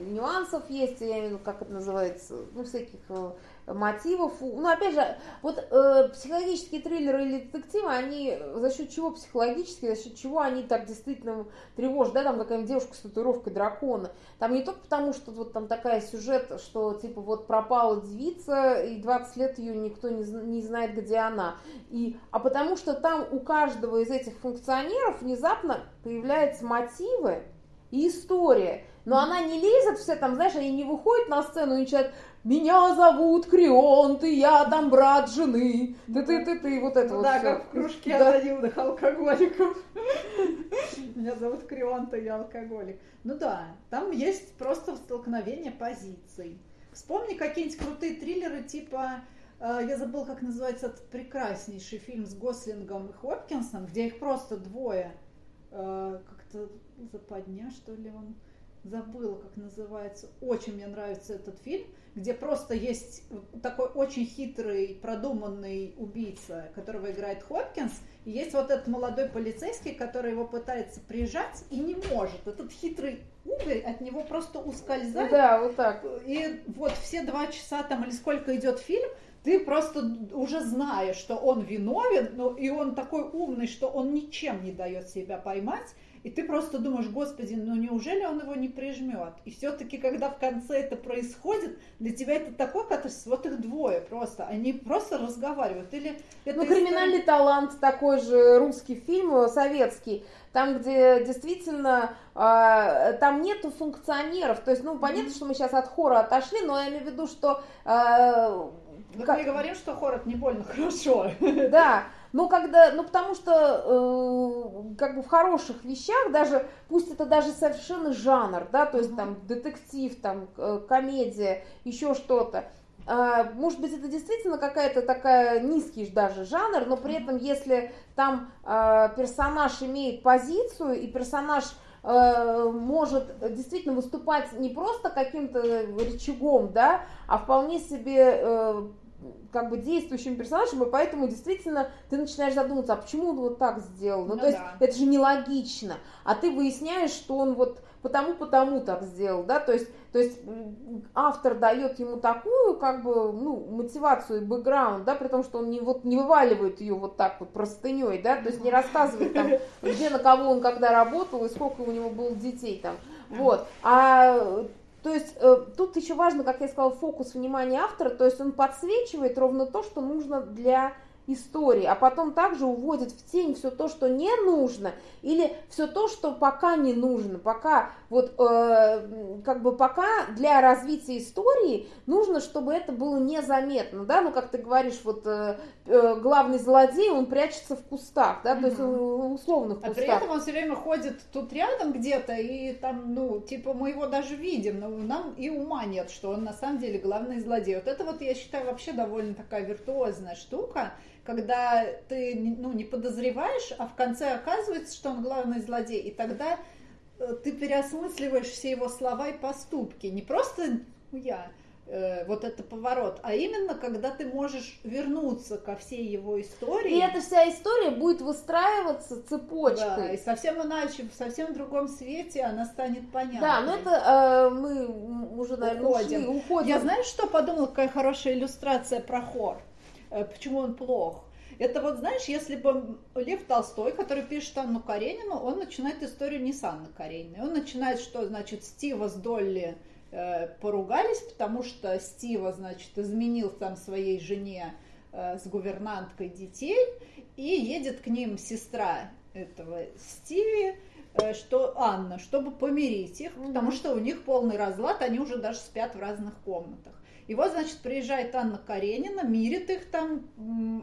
нюансов есть, я имею в виду, как это называется, ну всяких э, мотивов. Ну, опять же, вот э, психологические триллеры или детективы, они за счет чего психологические, за счет чего они так действительно тревожат, да, там какая-нибудь девушка с татуировкой дракона. Там не только потому, что вот там такая сюжет, что типа вот пропала девица, и 20 лет ее никто не, не знает, где она. И, а потому что там у каждого из этих функционеров внезапно появляются мотивы и история. Но она не лезет все там, знаешь, они не выходят на сцену и начинают меня зовут Крион, ты я там брат жены, ты ты ты ты вот это ну, вот Да, как в кружке да. анонимных алкоголиков. Меня зовут Крион, ты я алкоголик. Ну да, там есть просто столкновение позиций. Вспомни какие-нибудь крутые триллеры типа э, я забыл, как называется этот прекраснейший фильм с Гослингом и Хопкинсом, где их просто двое. Э, как-то западня, что ли, он забыла, как называется. Очень мне нравится этот фильм, где просто есть такой очень хитрый, продуманный убийца, которого играет Хопкинс, и есть вот этот молодой полицейский, который его пытается прижать и не может. Этот хитрый угорь от него просто ускользает. Да, вот так. И вот все два часа там или сколько идет фильм, ты просто уже знаешь, что он виновен, но и он такой умный, что он ничем не дает себя поймать, и ты просто думаешь, господи, ну неужели он его не прижмет? И все-таки, когда в конце это происходит, для тебя это такой катарсис, вот их двое просто, они просто разговаривают. Или это ну, «Криминальный история... талант» такой же русский фильм, э, советский, там, где действительно э, там нету функционеров, то есть, ну, понятно, mm-hmm. что мы сейчас от хора отошли, но я имею в виду, что... Э, как... Мы говорим, что хор это не больно хорошо. Да, но когда, ну потому что э, как бы в хороших вещах даже, пусть это даже совершенно жанр, да, то есть mm-hmm. там детектив, там э, комедия, еще что-то, э, может быть это действительно какая-то такая низкий даже жанр, но при этом если там э, персонаж имеет позицию и персонаж э, может действительно выступать не просто каким-то рычагом, да, а вполне себе как бы действующим персонажем, и поэтому действительно ты начинаешь задумываться, а почему он вот так сделал? Ну, ну то есть это же нелогично. А ты выясняешь, что он вот потому-потому так сделал, да, то есть, то есть автор дает ему такую, как бы, ну, мотивацию и бэкграунд, да, при том, что он не, вот, не вываливает ее вот так вот простыней, да, то есть не рассказывает там, где на кого он когда работал и сколько у него было детей там, вот, а то есть э, тут еще важно, как я сказала, фокус внимания автора, то есть он подсвечивает ровно то, что нужно для истории, а потом также уводит в тень все то, что не нужно, или все то, что пока не нужно, пока вот э, как бы пока для развития истории нужно, чтобы это было незаметно, да, ну как ты говоришь, вот э, э, главный злодей, он прячется в кустах, да, то есть условных кустах. А при этом он все время ходит тут рядом где-то, и там, ну, типа мы его даже видим, но нам и ума нет, что он на самом деле главный злодей. Вот это вот, я считаю, вообще довольно такая виртуозная штука, когда ты ну, не подозреваешь, а в конце оказывается, что он главный злодей, и тогда ты переосмысливаешь все его слова и поступки. Не просто я, э, вот это поворот, а именно когда ты можешь вернуться ко всей его истории. И эта вся история будет выстраиваться цепочкой. Да, и совсем иначе, в совсем другом свете она станет понятной. Да, но это э, мы уже, наверное, уходим. Ушли, уходим. Я знаешь, что подумала, какая хорошая иллюстрация про хор? Э, почему он плох. Это вот, знаешь, если бы Лев Толстой, который пишет Анну Каренину, он начинает историю не с Анны Карениной. Он начинает, что, значит, Стива с Долли э, поругались, потому что Стива, значит, изменил там своей жене э, с гувернанткой детей, и едет к ним сестра этого Стиви, э, что Анна, чтобы помирить их, потому что у них полный разлад, они уже даже спят в разных комнатах. И вот, значит, приезжает Анна Каренина, мирит их там,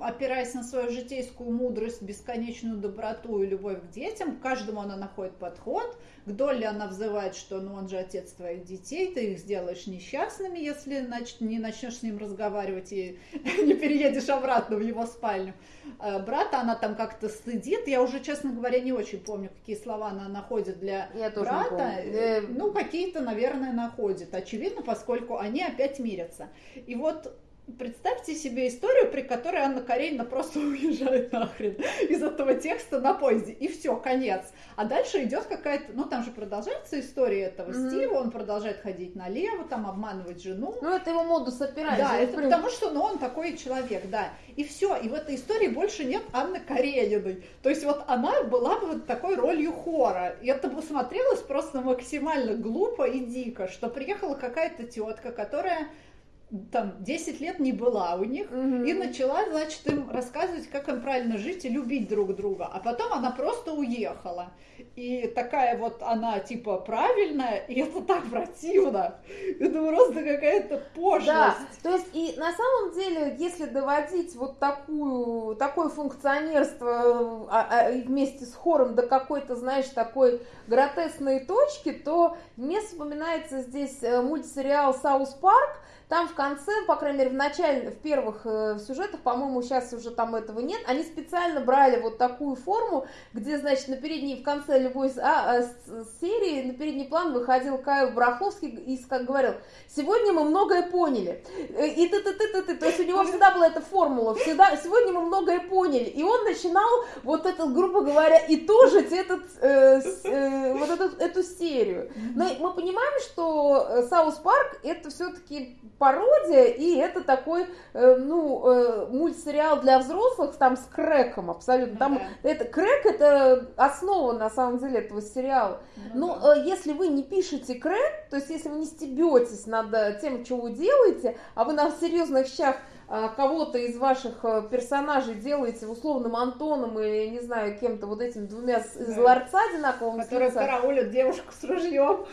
опираясь на свою житейскую мудрость, бесконечную доброту и любовь к детям. К каждому она находит подход. К Долли она взывает, что ну он же отец твоих детей, ты их сделаешь несчастными, если нач- не начнешь с ним разговаривать и *laughs* не переедешь обратно в его спальню. А брата она там как-то стыдит. Я уже, честно говоря, не очень помню, какие слова она находит для Я брата. Э, ну, какие-то, наверное, находит. Очевидно, поскольку они опять мирятся. И вот Представьте себе историю, при которой Анна Каренина просто *laughs* уезжает нахрен из этого текста на поезде, и все, конец. А дальше идет какая-то, ну там же продолжается история этого mm-hmm. Стива, он продолжает ходить налево, там обманывать жену. Ну это его модус оперandi. Да, это прям... потому что, ну он такой человек, да. И все, и в этой истории больше нет Анны Карениной. То есть вот она была бы вот такой ролью хора. И это бы смотрелось просто максимально глупо и дико, что приехала какая-то тетка, которая там 10 лет не была у них угу. и начала, значит, им рассказывать, как им правильно жить и любить друг друга. А потом она просто уехала. И такая вот она типа правильная, и это так противно. Это просто какая-то пошлость. Да, то есть и на самом деле, если доводить вот такую, такое функционерство а, а, вместе с хором до какой-то, знаешь, такой гротесной точки, то мне вспоминается здесь э, мультсериал «South Park», там в конце, по крайней мере, в начале, в первых э, сюжетах, по-моему, сейчас уже там этого нет, они специально брали вот такую форму, где, значит, на передней, в конце любой а, а, серии на передний план выходил Кайл Брофловский и как говорил, сегодня мы многое поняли. Э, и ты ты ты ты ты то есть у него всегда была эта формула, всегда, сегодня мы многое поняли. И он начинал вот это, грубо говоря, и итожить этот, э, с, э, вот эту, эту серию. Но мы понимаем, что South Park это все-таки пародия, и это такой, э, ну, э, мультсериал для взрослых, там с крэком абсолютно. Там да. это крэк это основа на самом деле этого сериала. Ну, Но да. э, если вы не пишете крэк, то есть если вы не стебетесь над э, тем, что вы делаете, а вы на серьезных щах кого-то из ваших э, персонажей делаете условным Антоном или, не знаю, кем-то вот этим двумя из ларца одинаковым Которые караулят девушку с ружьем.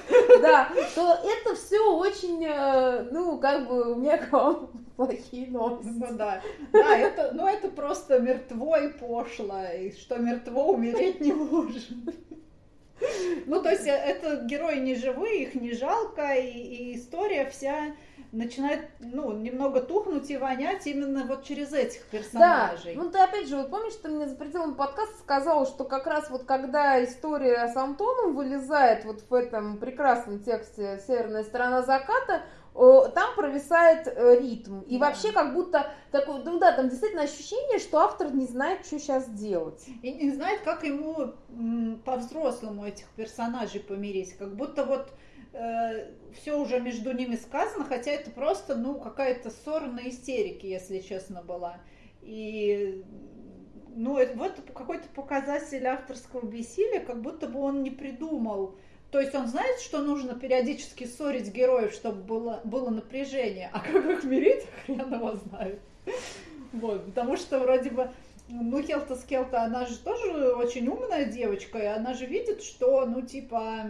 Да, то это все очень, э, ну, как бы, у меня к вам *laughs* плохие новости. Ну да, да, это, ну это просто мертво и пошло, и что мертво умереть не может. Ну, то есть э, это герои не живые, их не жалко, и, и история вся начинает, ну, немного тухнуть и вонять именно вот через этих персонажей. Да, ну ты опять же, вот помнишь, ты мне за пределом подкаста сказала, что как раз вот когда история с Антоном вылезает вот в этом прекрасном тексте «Северная сторона заката», там провисает э, ритм. И да. вообще как будто такой, ну да, там действительно ощущение, что автор не знает, что сейчас делать. И не знает, как ему по-взрослому этих персонажей помирить. Как будто вот э, все уже между ними сказано, хотя это просто, ну, какая-то ссора на истерике, если честно, была. И ну, это вот какой-то показатель авторского бессилия, как будто бы он не придумал. То есть он знает, что нужно периодически ссорить героев, чтобы было, было напряжение, а как их мирить, *laughs* хрен его знает. Вот, потому что вроде бы, ну, Хелта Скелта, она же тоже очень умная девочка, и она же видит, что, ну, типа,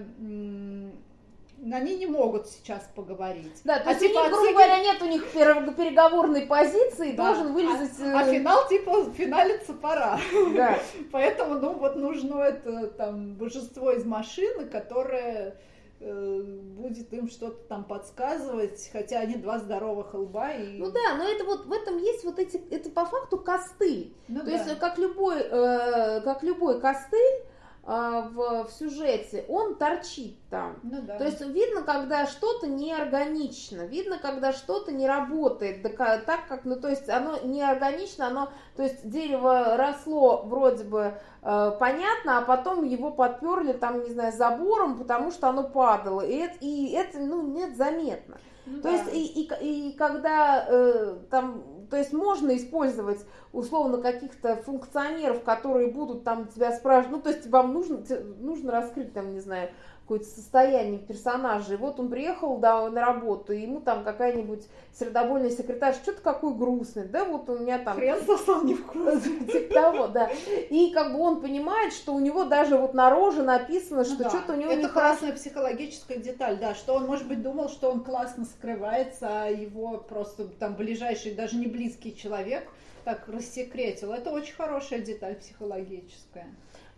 они не могут сейчас поговорить. Да, то а есть типа, у них, грубо говоря, нет у них переговорной позиции, да. должен вылезать... А, а финал, типа, финалиться пора. Да. *laughs* Поэтому, ну, вот нужно это, там, божество из машины, которое э, будет им что-то там подсказывать, хотя они два здоровых лба и... Ну да, но это вот в этом есть вот эти, это по факту костыль. Ну, То да. есть как любой, э, как любой костыль, а, в, в сюжете, он торчит там. Ну, да. То есть видно, когда что-то неорганично, видно, когда что-то не работает, так, так как, ну, то есть оно неорганично, оно, то есть дерево росло вроде бы э, понятно, а потом его подперли там, не знаю, забором, потому что оно падало, и это, и это ну, нет заметно. Ну, то да. есть и, и, и когда э, там то есть можно использовать условно каких-то функционеров, которые будут там тебя спрашивать, ну то есть вам нужно, нужно раскрыть там, не знаю, какое-то состояние персонажа. И вот он приехал да, на работу, и ему там какая-нибудь сердобольная секретарь, что-то какой грустный, да, вот у меня там... Хрен сосал не вкус. *laughs* Типа того, да. И как бы он понимает, что у него даже вот на роже написано, что ну, что-то у него Это классная психологическая деталь, да, что он, может быть, думал, что он классно скрывается, а его просто там ближайший, даже не близкий человек так рассекретил. Это очень хорошая деталь психологическая.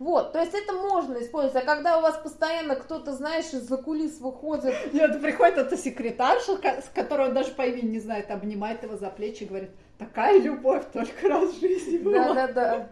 Вот, то есть это можно использовать. А когда у вас постоянно кто-то, знаешь, из-за кулис выходит... *laughs* Нет, приходит эта секретарша, с которой он даже по имени не знает, обнимает его за плечи и говорит, такая любовь только раз в жизни была. Да, да, да.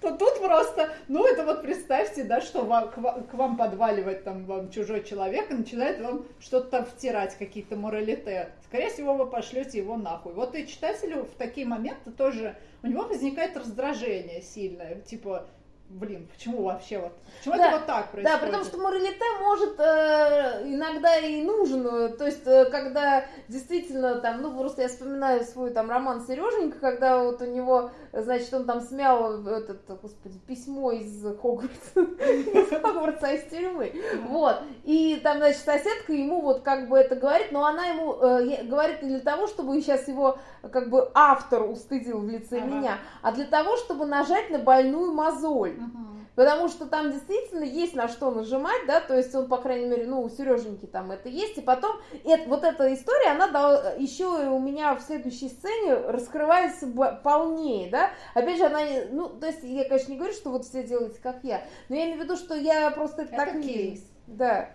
То тут просто, ну это вот представьте, да, что вам, к, вам, к вам подваливает там вам чужой человек и начинает вам что-то там втирать, какие-то моралите. Скорее всего, вы пошлете его нахуй. Вот и читателю в такие моменты тоже, у него возникает раздражение сильное, типа, блин, почему вообще вот, почему да, это вот так происходит? Да, потому что моралите может э, иногда и нужен, то есть, э, когда действительно там, ну, просто я вспоминаю свой там роман Сереженька, когда вот у него, значит, он там смял этот, господи, письмо из Хогвартса, из Хогвартса, из тюрьмы, вот, и там, значит, соседка ему вот как бы это говорит, но она ему э, говорит не для того, чтобы сейчас его как бы автор устыдил в лице ага. меня, а для того, чтобы нажать на больную мозоль. Угу. Потому что там действительно есть на что нажимать, да, то есть он, по крайней мере, ну, у Сереженьки там это есть, и потом это, вот эта история, она дала, еще и у меня в следующей сцене раскрывается полнее, да, опять же, она, ну, то есть я, конечно, не говорю, что вот все делаете, как я, но я имею в виду, что я просто это, это так кейс. Да.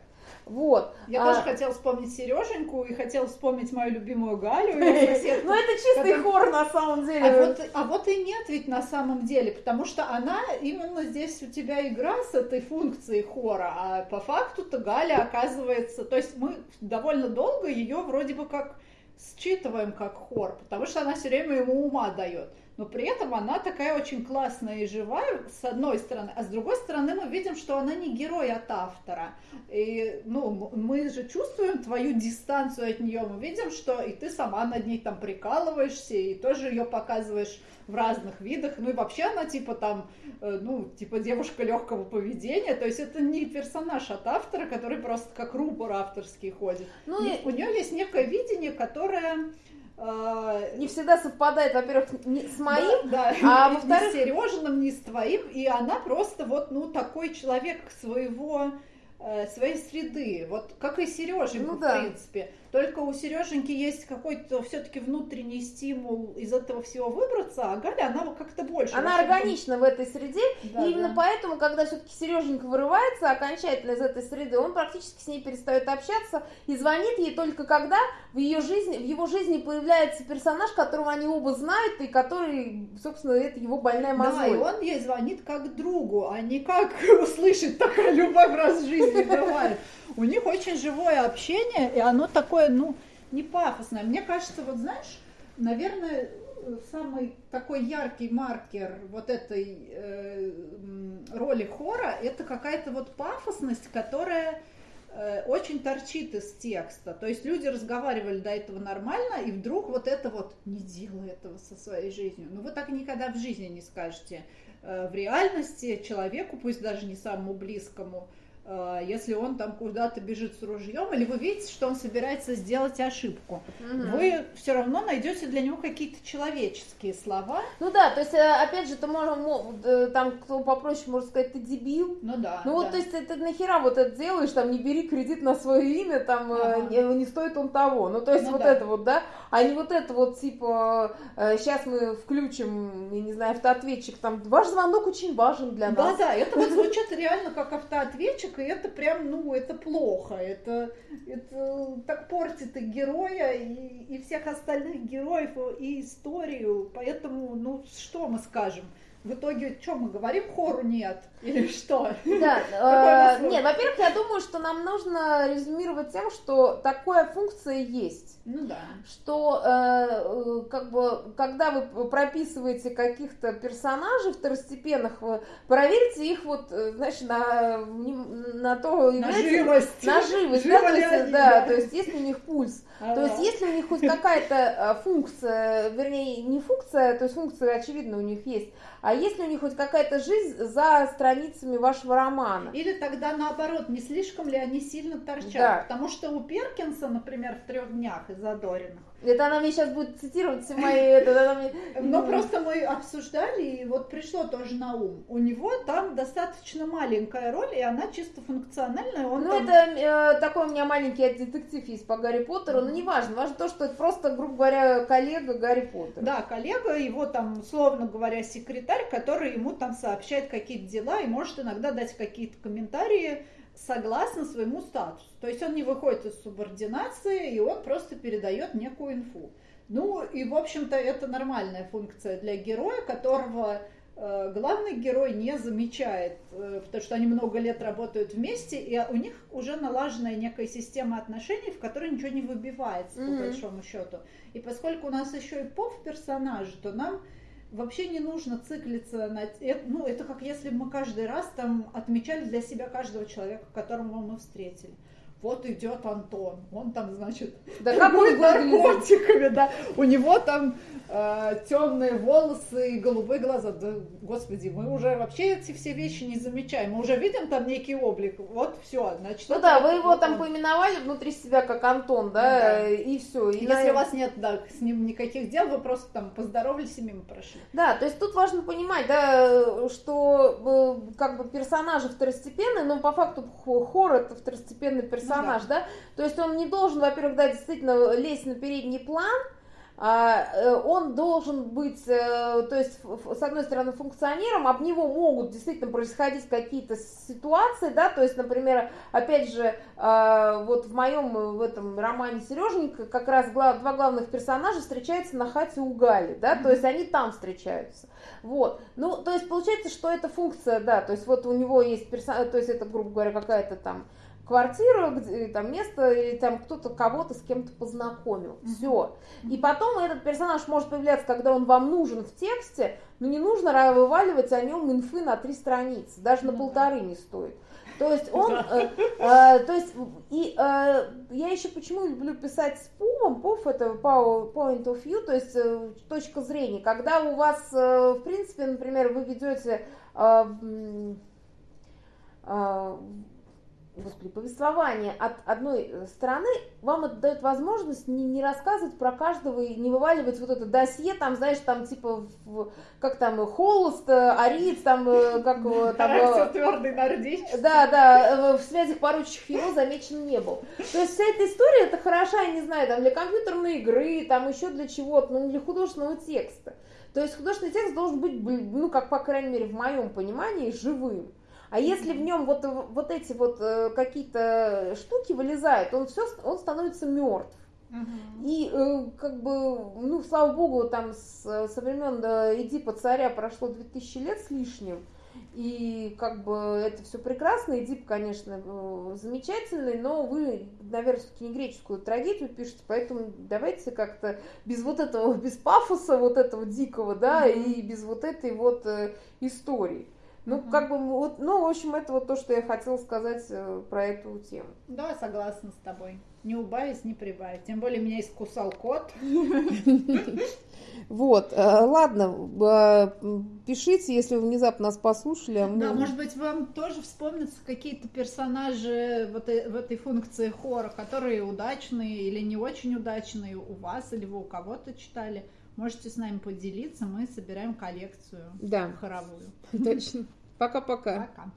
Вот. Я а... тоже хотела вспомнить Сереженьку и хотела вспомнить мою любимую Галю. *laughs* Ну, это чистый хор на самом деле. А вот, а вот и нет ведь на самом деле, потому что она именно здесь у тебя игра с этой функцией хора, а по факту-то Галя оказывается... То есть мы довольно долго ее вроде бы как считываем как хор, потому что она все время ему ума дает но при этом она такая очень классная и живая, с одной стороны, а с другой стороны мы видим, что она не герой от автора. И, ну, мы же чувствуем твою дистанцию от нее, мы видим, что и ты сама над ней там прикалываешься, и тоже ее показываешь в разных видах, ну и вообще она типа там, э, ну, типа девушка легкого поведения, то есть это не персонаж от автора, который просто как рупор авторский ходит. Ну, и... У нее есть некое видение, которое не всегда совпадает, во-первых, с моим, да, да. а во-вторых... С Сережиным, не с твоим, и она просто вот, ну, такой человек своего, э, своей среды, вот как и Сереженька, ну, да. в принципе. Только у Сереженьки есть какой-то все-таки внутренний стимул из этого всего выбраться, а Галя, она как-то больше. Она органична в этой среде, да, и именно да. поэтому, когда все-таки Сереженька вырывается окончательно из этой среды, он практически с ней перестает общаться и звонит ей только когда в ее жизни, в его жизни появляется персонаж, которого они оба знают и который, собственно, это его больная мозоль. Да, и он ей звонит как другу, а не как *laughs* услышать такая любовь раз в жизни бывает. У них очень живое общение, и оно такое, ну, не пафосное. Мне кажется, вот знаешь, наверное, самый такой яркий маркер вот этой э, роли хора это какая-то вот пафосность, которая э, очень торчит из текста. То есть люди разговаривали до этого нормально, и вдруг вот это вот не делай этого со своей жизнью. Ну вы так никогда в жизни не скажете. Э, в реальности человеку, пусть даже не самому близкому, если он там куда-то бежит с ружьем, или вы видите, что он собирается сделать ошибку, угу. вы все равно найдете для него какие-то человеческие слова. Ну да, то есть, э, опять же, ты можешь, э, там, кто попроще может сказать, ты дебил. Ну да. Ну вот, да. то есть, ты нахера вот это делаешь, там, не бери кредит на свое имя, там, ага. не, не стоит он того. Ну, то есть, ну, вот да. это вот, да, а не вот это вот, типа, сейчас мы включим, я не знаю, автоответчик, там, ваш звонок очень важен для нас. Да, да, это вот звучит реально как автоответчик, и это прям, ну, это плохо, это, это так портит и героя, и, и всех остальных героев, и историю, поэтому, ну, что мы скажем? В итоге, что мы говорим, хору нет? Или что? Да, *laughs* э, нет, во-первых, я думаю, что нам нужно резюмировать тем, что такая функция есть. Ну да. Что э, э как бы, когда вы прописываете каких-то персонажей второстепенных, проверьте их вот, э, знаешь, на, на то... На живость. На живость, да, то есть, да, то есть, есть у них пульс. А, то есть, если у них хоть какая-то функция, вернее, не функция, то есть функция, очевидно, у них есть, а есть ли у них хоть какая-то жизнь за страницами вашего романа? Или тогда наоборот, не слишком ли они сильно торчат? Да. Потому что у Перкинса, например, в трех днях из Задориных, это она мне сейчас будет цитировать все мои... *laughs* Это, она мне... Но просто мы обсуждали, и вот пришло тоже на ум. У него там достаточно маленькая роль, и она чисто функциональная. Он ну, там... это э, такой у меня маленький детектив есть по Гарри Поттеру, но неважно. Важно то, что это просто, грубо говоря, коллега Гарри Поттера. Да, коллега, его там, условно говоря, секретарь, который ему там сообщает какие-то дела и может иногда дать какие-то комментарии, согласно своему статусу. То есть он не выходит из субординации, и он просто передает некую инфу. Ну и, в общем-то, это нормальная функция для героя, которого э, главный герой не замечает, э, потому что они много лет работают вместе, и у них уже налаженная некая система отношений, в которой ничего не выбивается, mm-hmm. по большому счету. И поскольку у нас еще и пов персонажи, то нам вообще не нужно циклиться на... Ну, это как если бы мы каждый раз там отмечали для себя каждого человека, которого мы встретили вот идет Антон, он там, значит, да как он наркотиками, да, у него там э, темные волосы и голубые глаза, да, господи, мы уже вообще эти все вещи не замечаем, мы уже видим там некий облик, вот все, значит. Ну да, вы его там поименовали внутри себя как Антон, да, да. и все. И Если на... у вас нет, да, с ним никаких дел, вы просто там поздоровались и мимо прошли. Да, то есть тут важно понимать, да, что э, как бы персонажи второстепенные, но по факту хор это второстепенный персонаж, персонаж, да. да? То есть он не должен, во-первых, да, действительно лезть на передний план, а, э, он должен быть, э, то есть, с одной стороны, функционером, об него могут действительно происходить какие-то ситуации, да, то есть, например, опять же, а, вот в моем в этом романе Сереженька как раз два главных персонажа встречаются на хате у Гали, да, то есть они там встречаются. Вот. Ну, то есть получается, что это функция, да, то есть вот у него есть персонаж, то есть это, грубо говоря, какая-то там квартиру, где, там место, и там кто-то кого-то с кем-то познакомил. Все. И потом этот персонаж может появляться, когда он вам нужен в тексте, но не нужно вываливать о нем инфы на три страницы, даже на полторы не стоит. То есть он, э, э, то есть и э, я еще почему люблю писать с пувом, пув это point of view, то есть э, точка зрения, когда у вас, э, в принципе, например, вы ведете э, э, господи, повествование от одной э, стороны, вам это дает возможность не, не рассказывать про каждого и не вываливать вот это досье, там, знаешь, там, типа, в, как там, холост, э, ариц, там, э, как *laughs* там... твердый нордич. Да, да, в связях поручащих его замечен не был. То есть вся эта история, это хороша, я не знаю, там, для компьютерной игры, там, еще для чего-то, но не для художественного текста. То есть художественный текст должен быть, ну, как, по крайней мере, в моем понимании, живым. А если в нем вот, вот эти вот э, какие-то штуки вылезают, он все, он становится мертв. И э, как бы, ну, слава богу, там с, со времен да, Эдипа царя прошло 2000 лет с лишним. И как бы это все прекрасно, Эдип, конечно, э, замечательный, но вы, наверное, все-таки не греческую трагедию пишете, поэтому давайте как-то без вот этого, *laughs* без пафоса вот этого дикого, да, uh-huh. и без вот этой вот истории. Ну, угу. как бы, вот, ну, в общем, это вот то, что я хотела сказать э, про эту тему. Да, согласна с тобой. Не убавить, не прибавить. Тем более меня искусал кот. Вот, э, ладно, э, пишите, если вы внезапно нас послушали. А да, может быть, вам тоже вспомнятся какие-то персонажи в этой, в этой функции хора, которые удачные или не очень удачные у вас или вы у кого-то читали. Можете с нами поделиться, мы собираем коллекцию да. хоровую. *laughs* Точно. Пока-пока. Пока. -пока. Пока.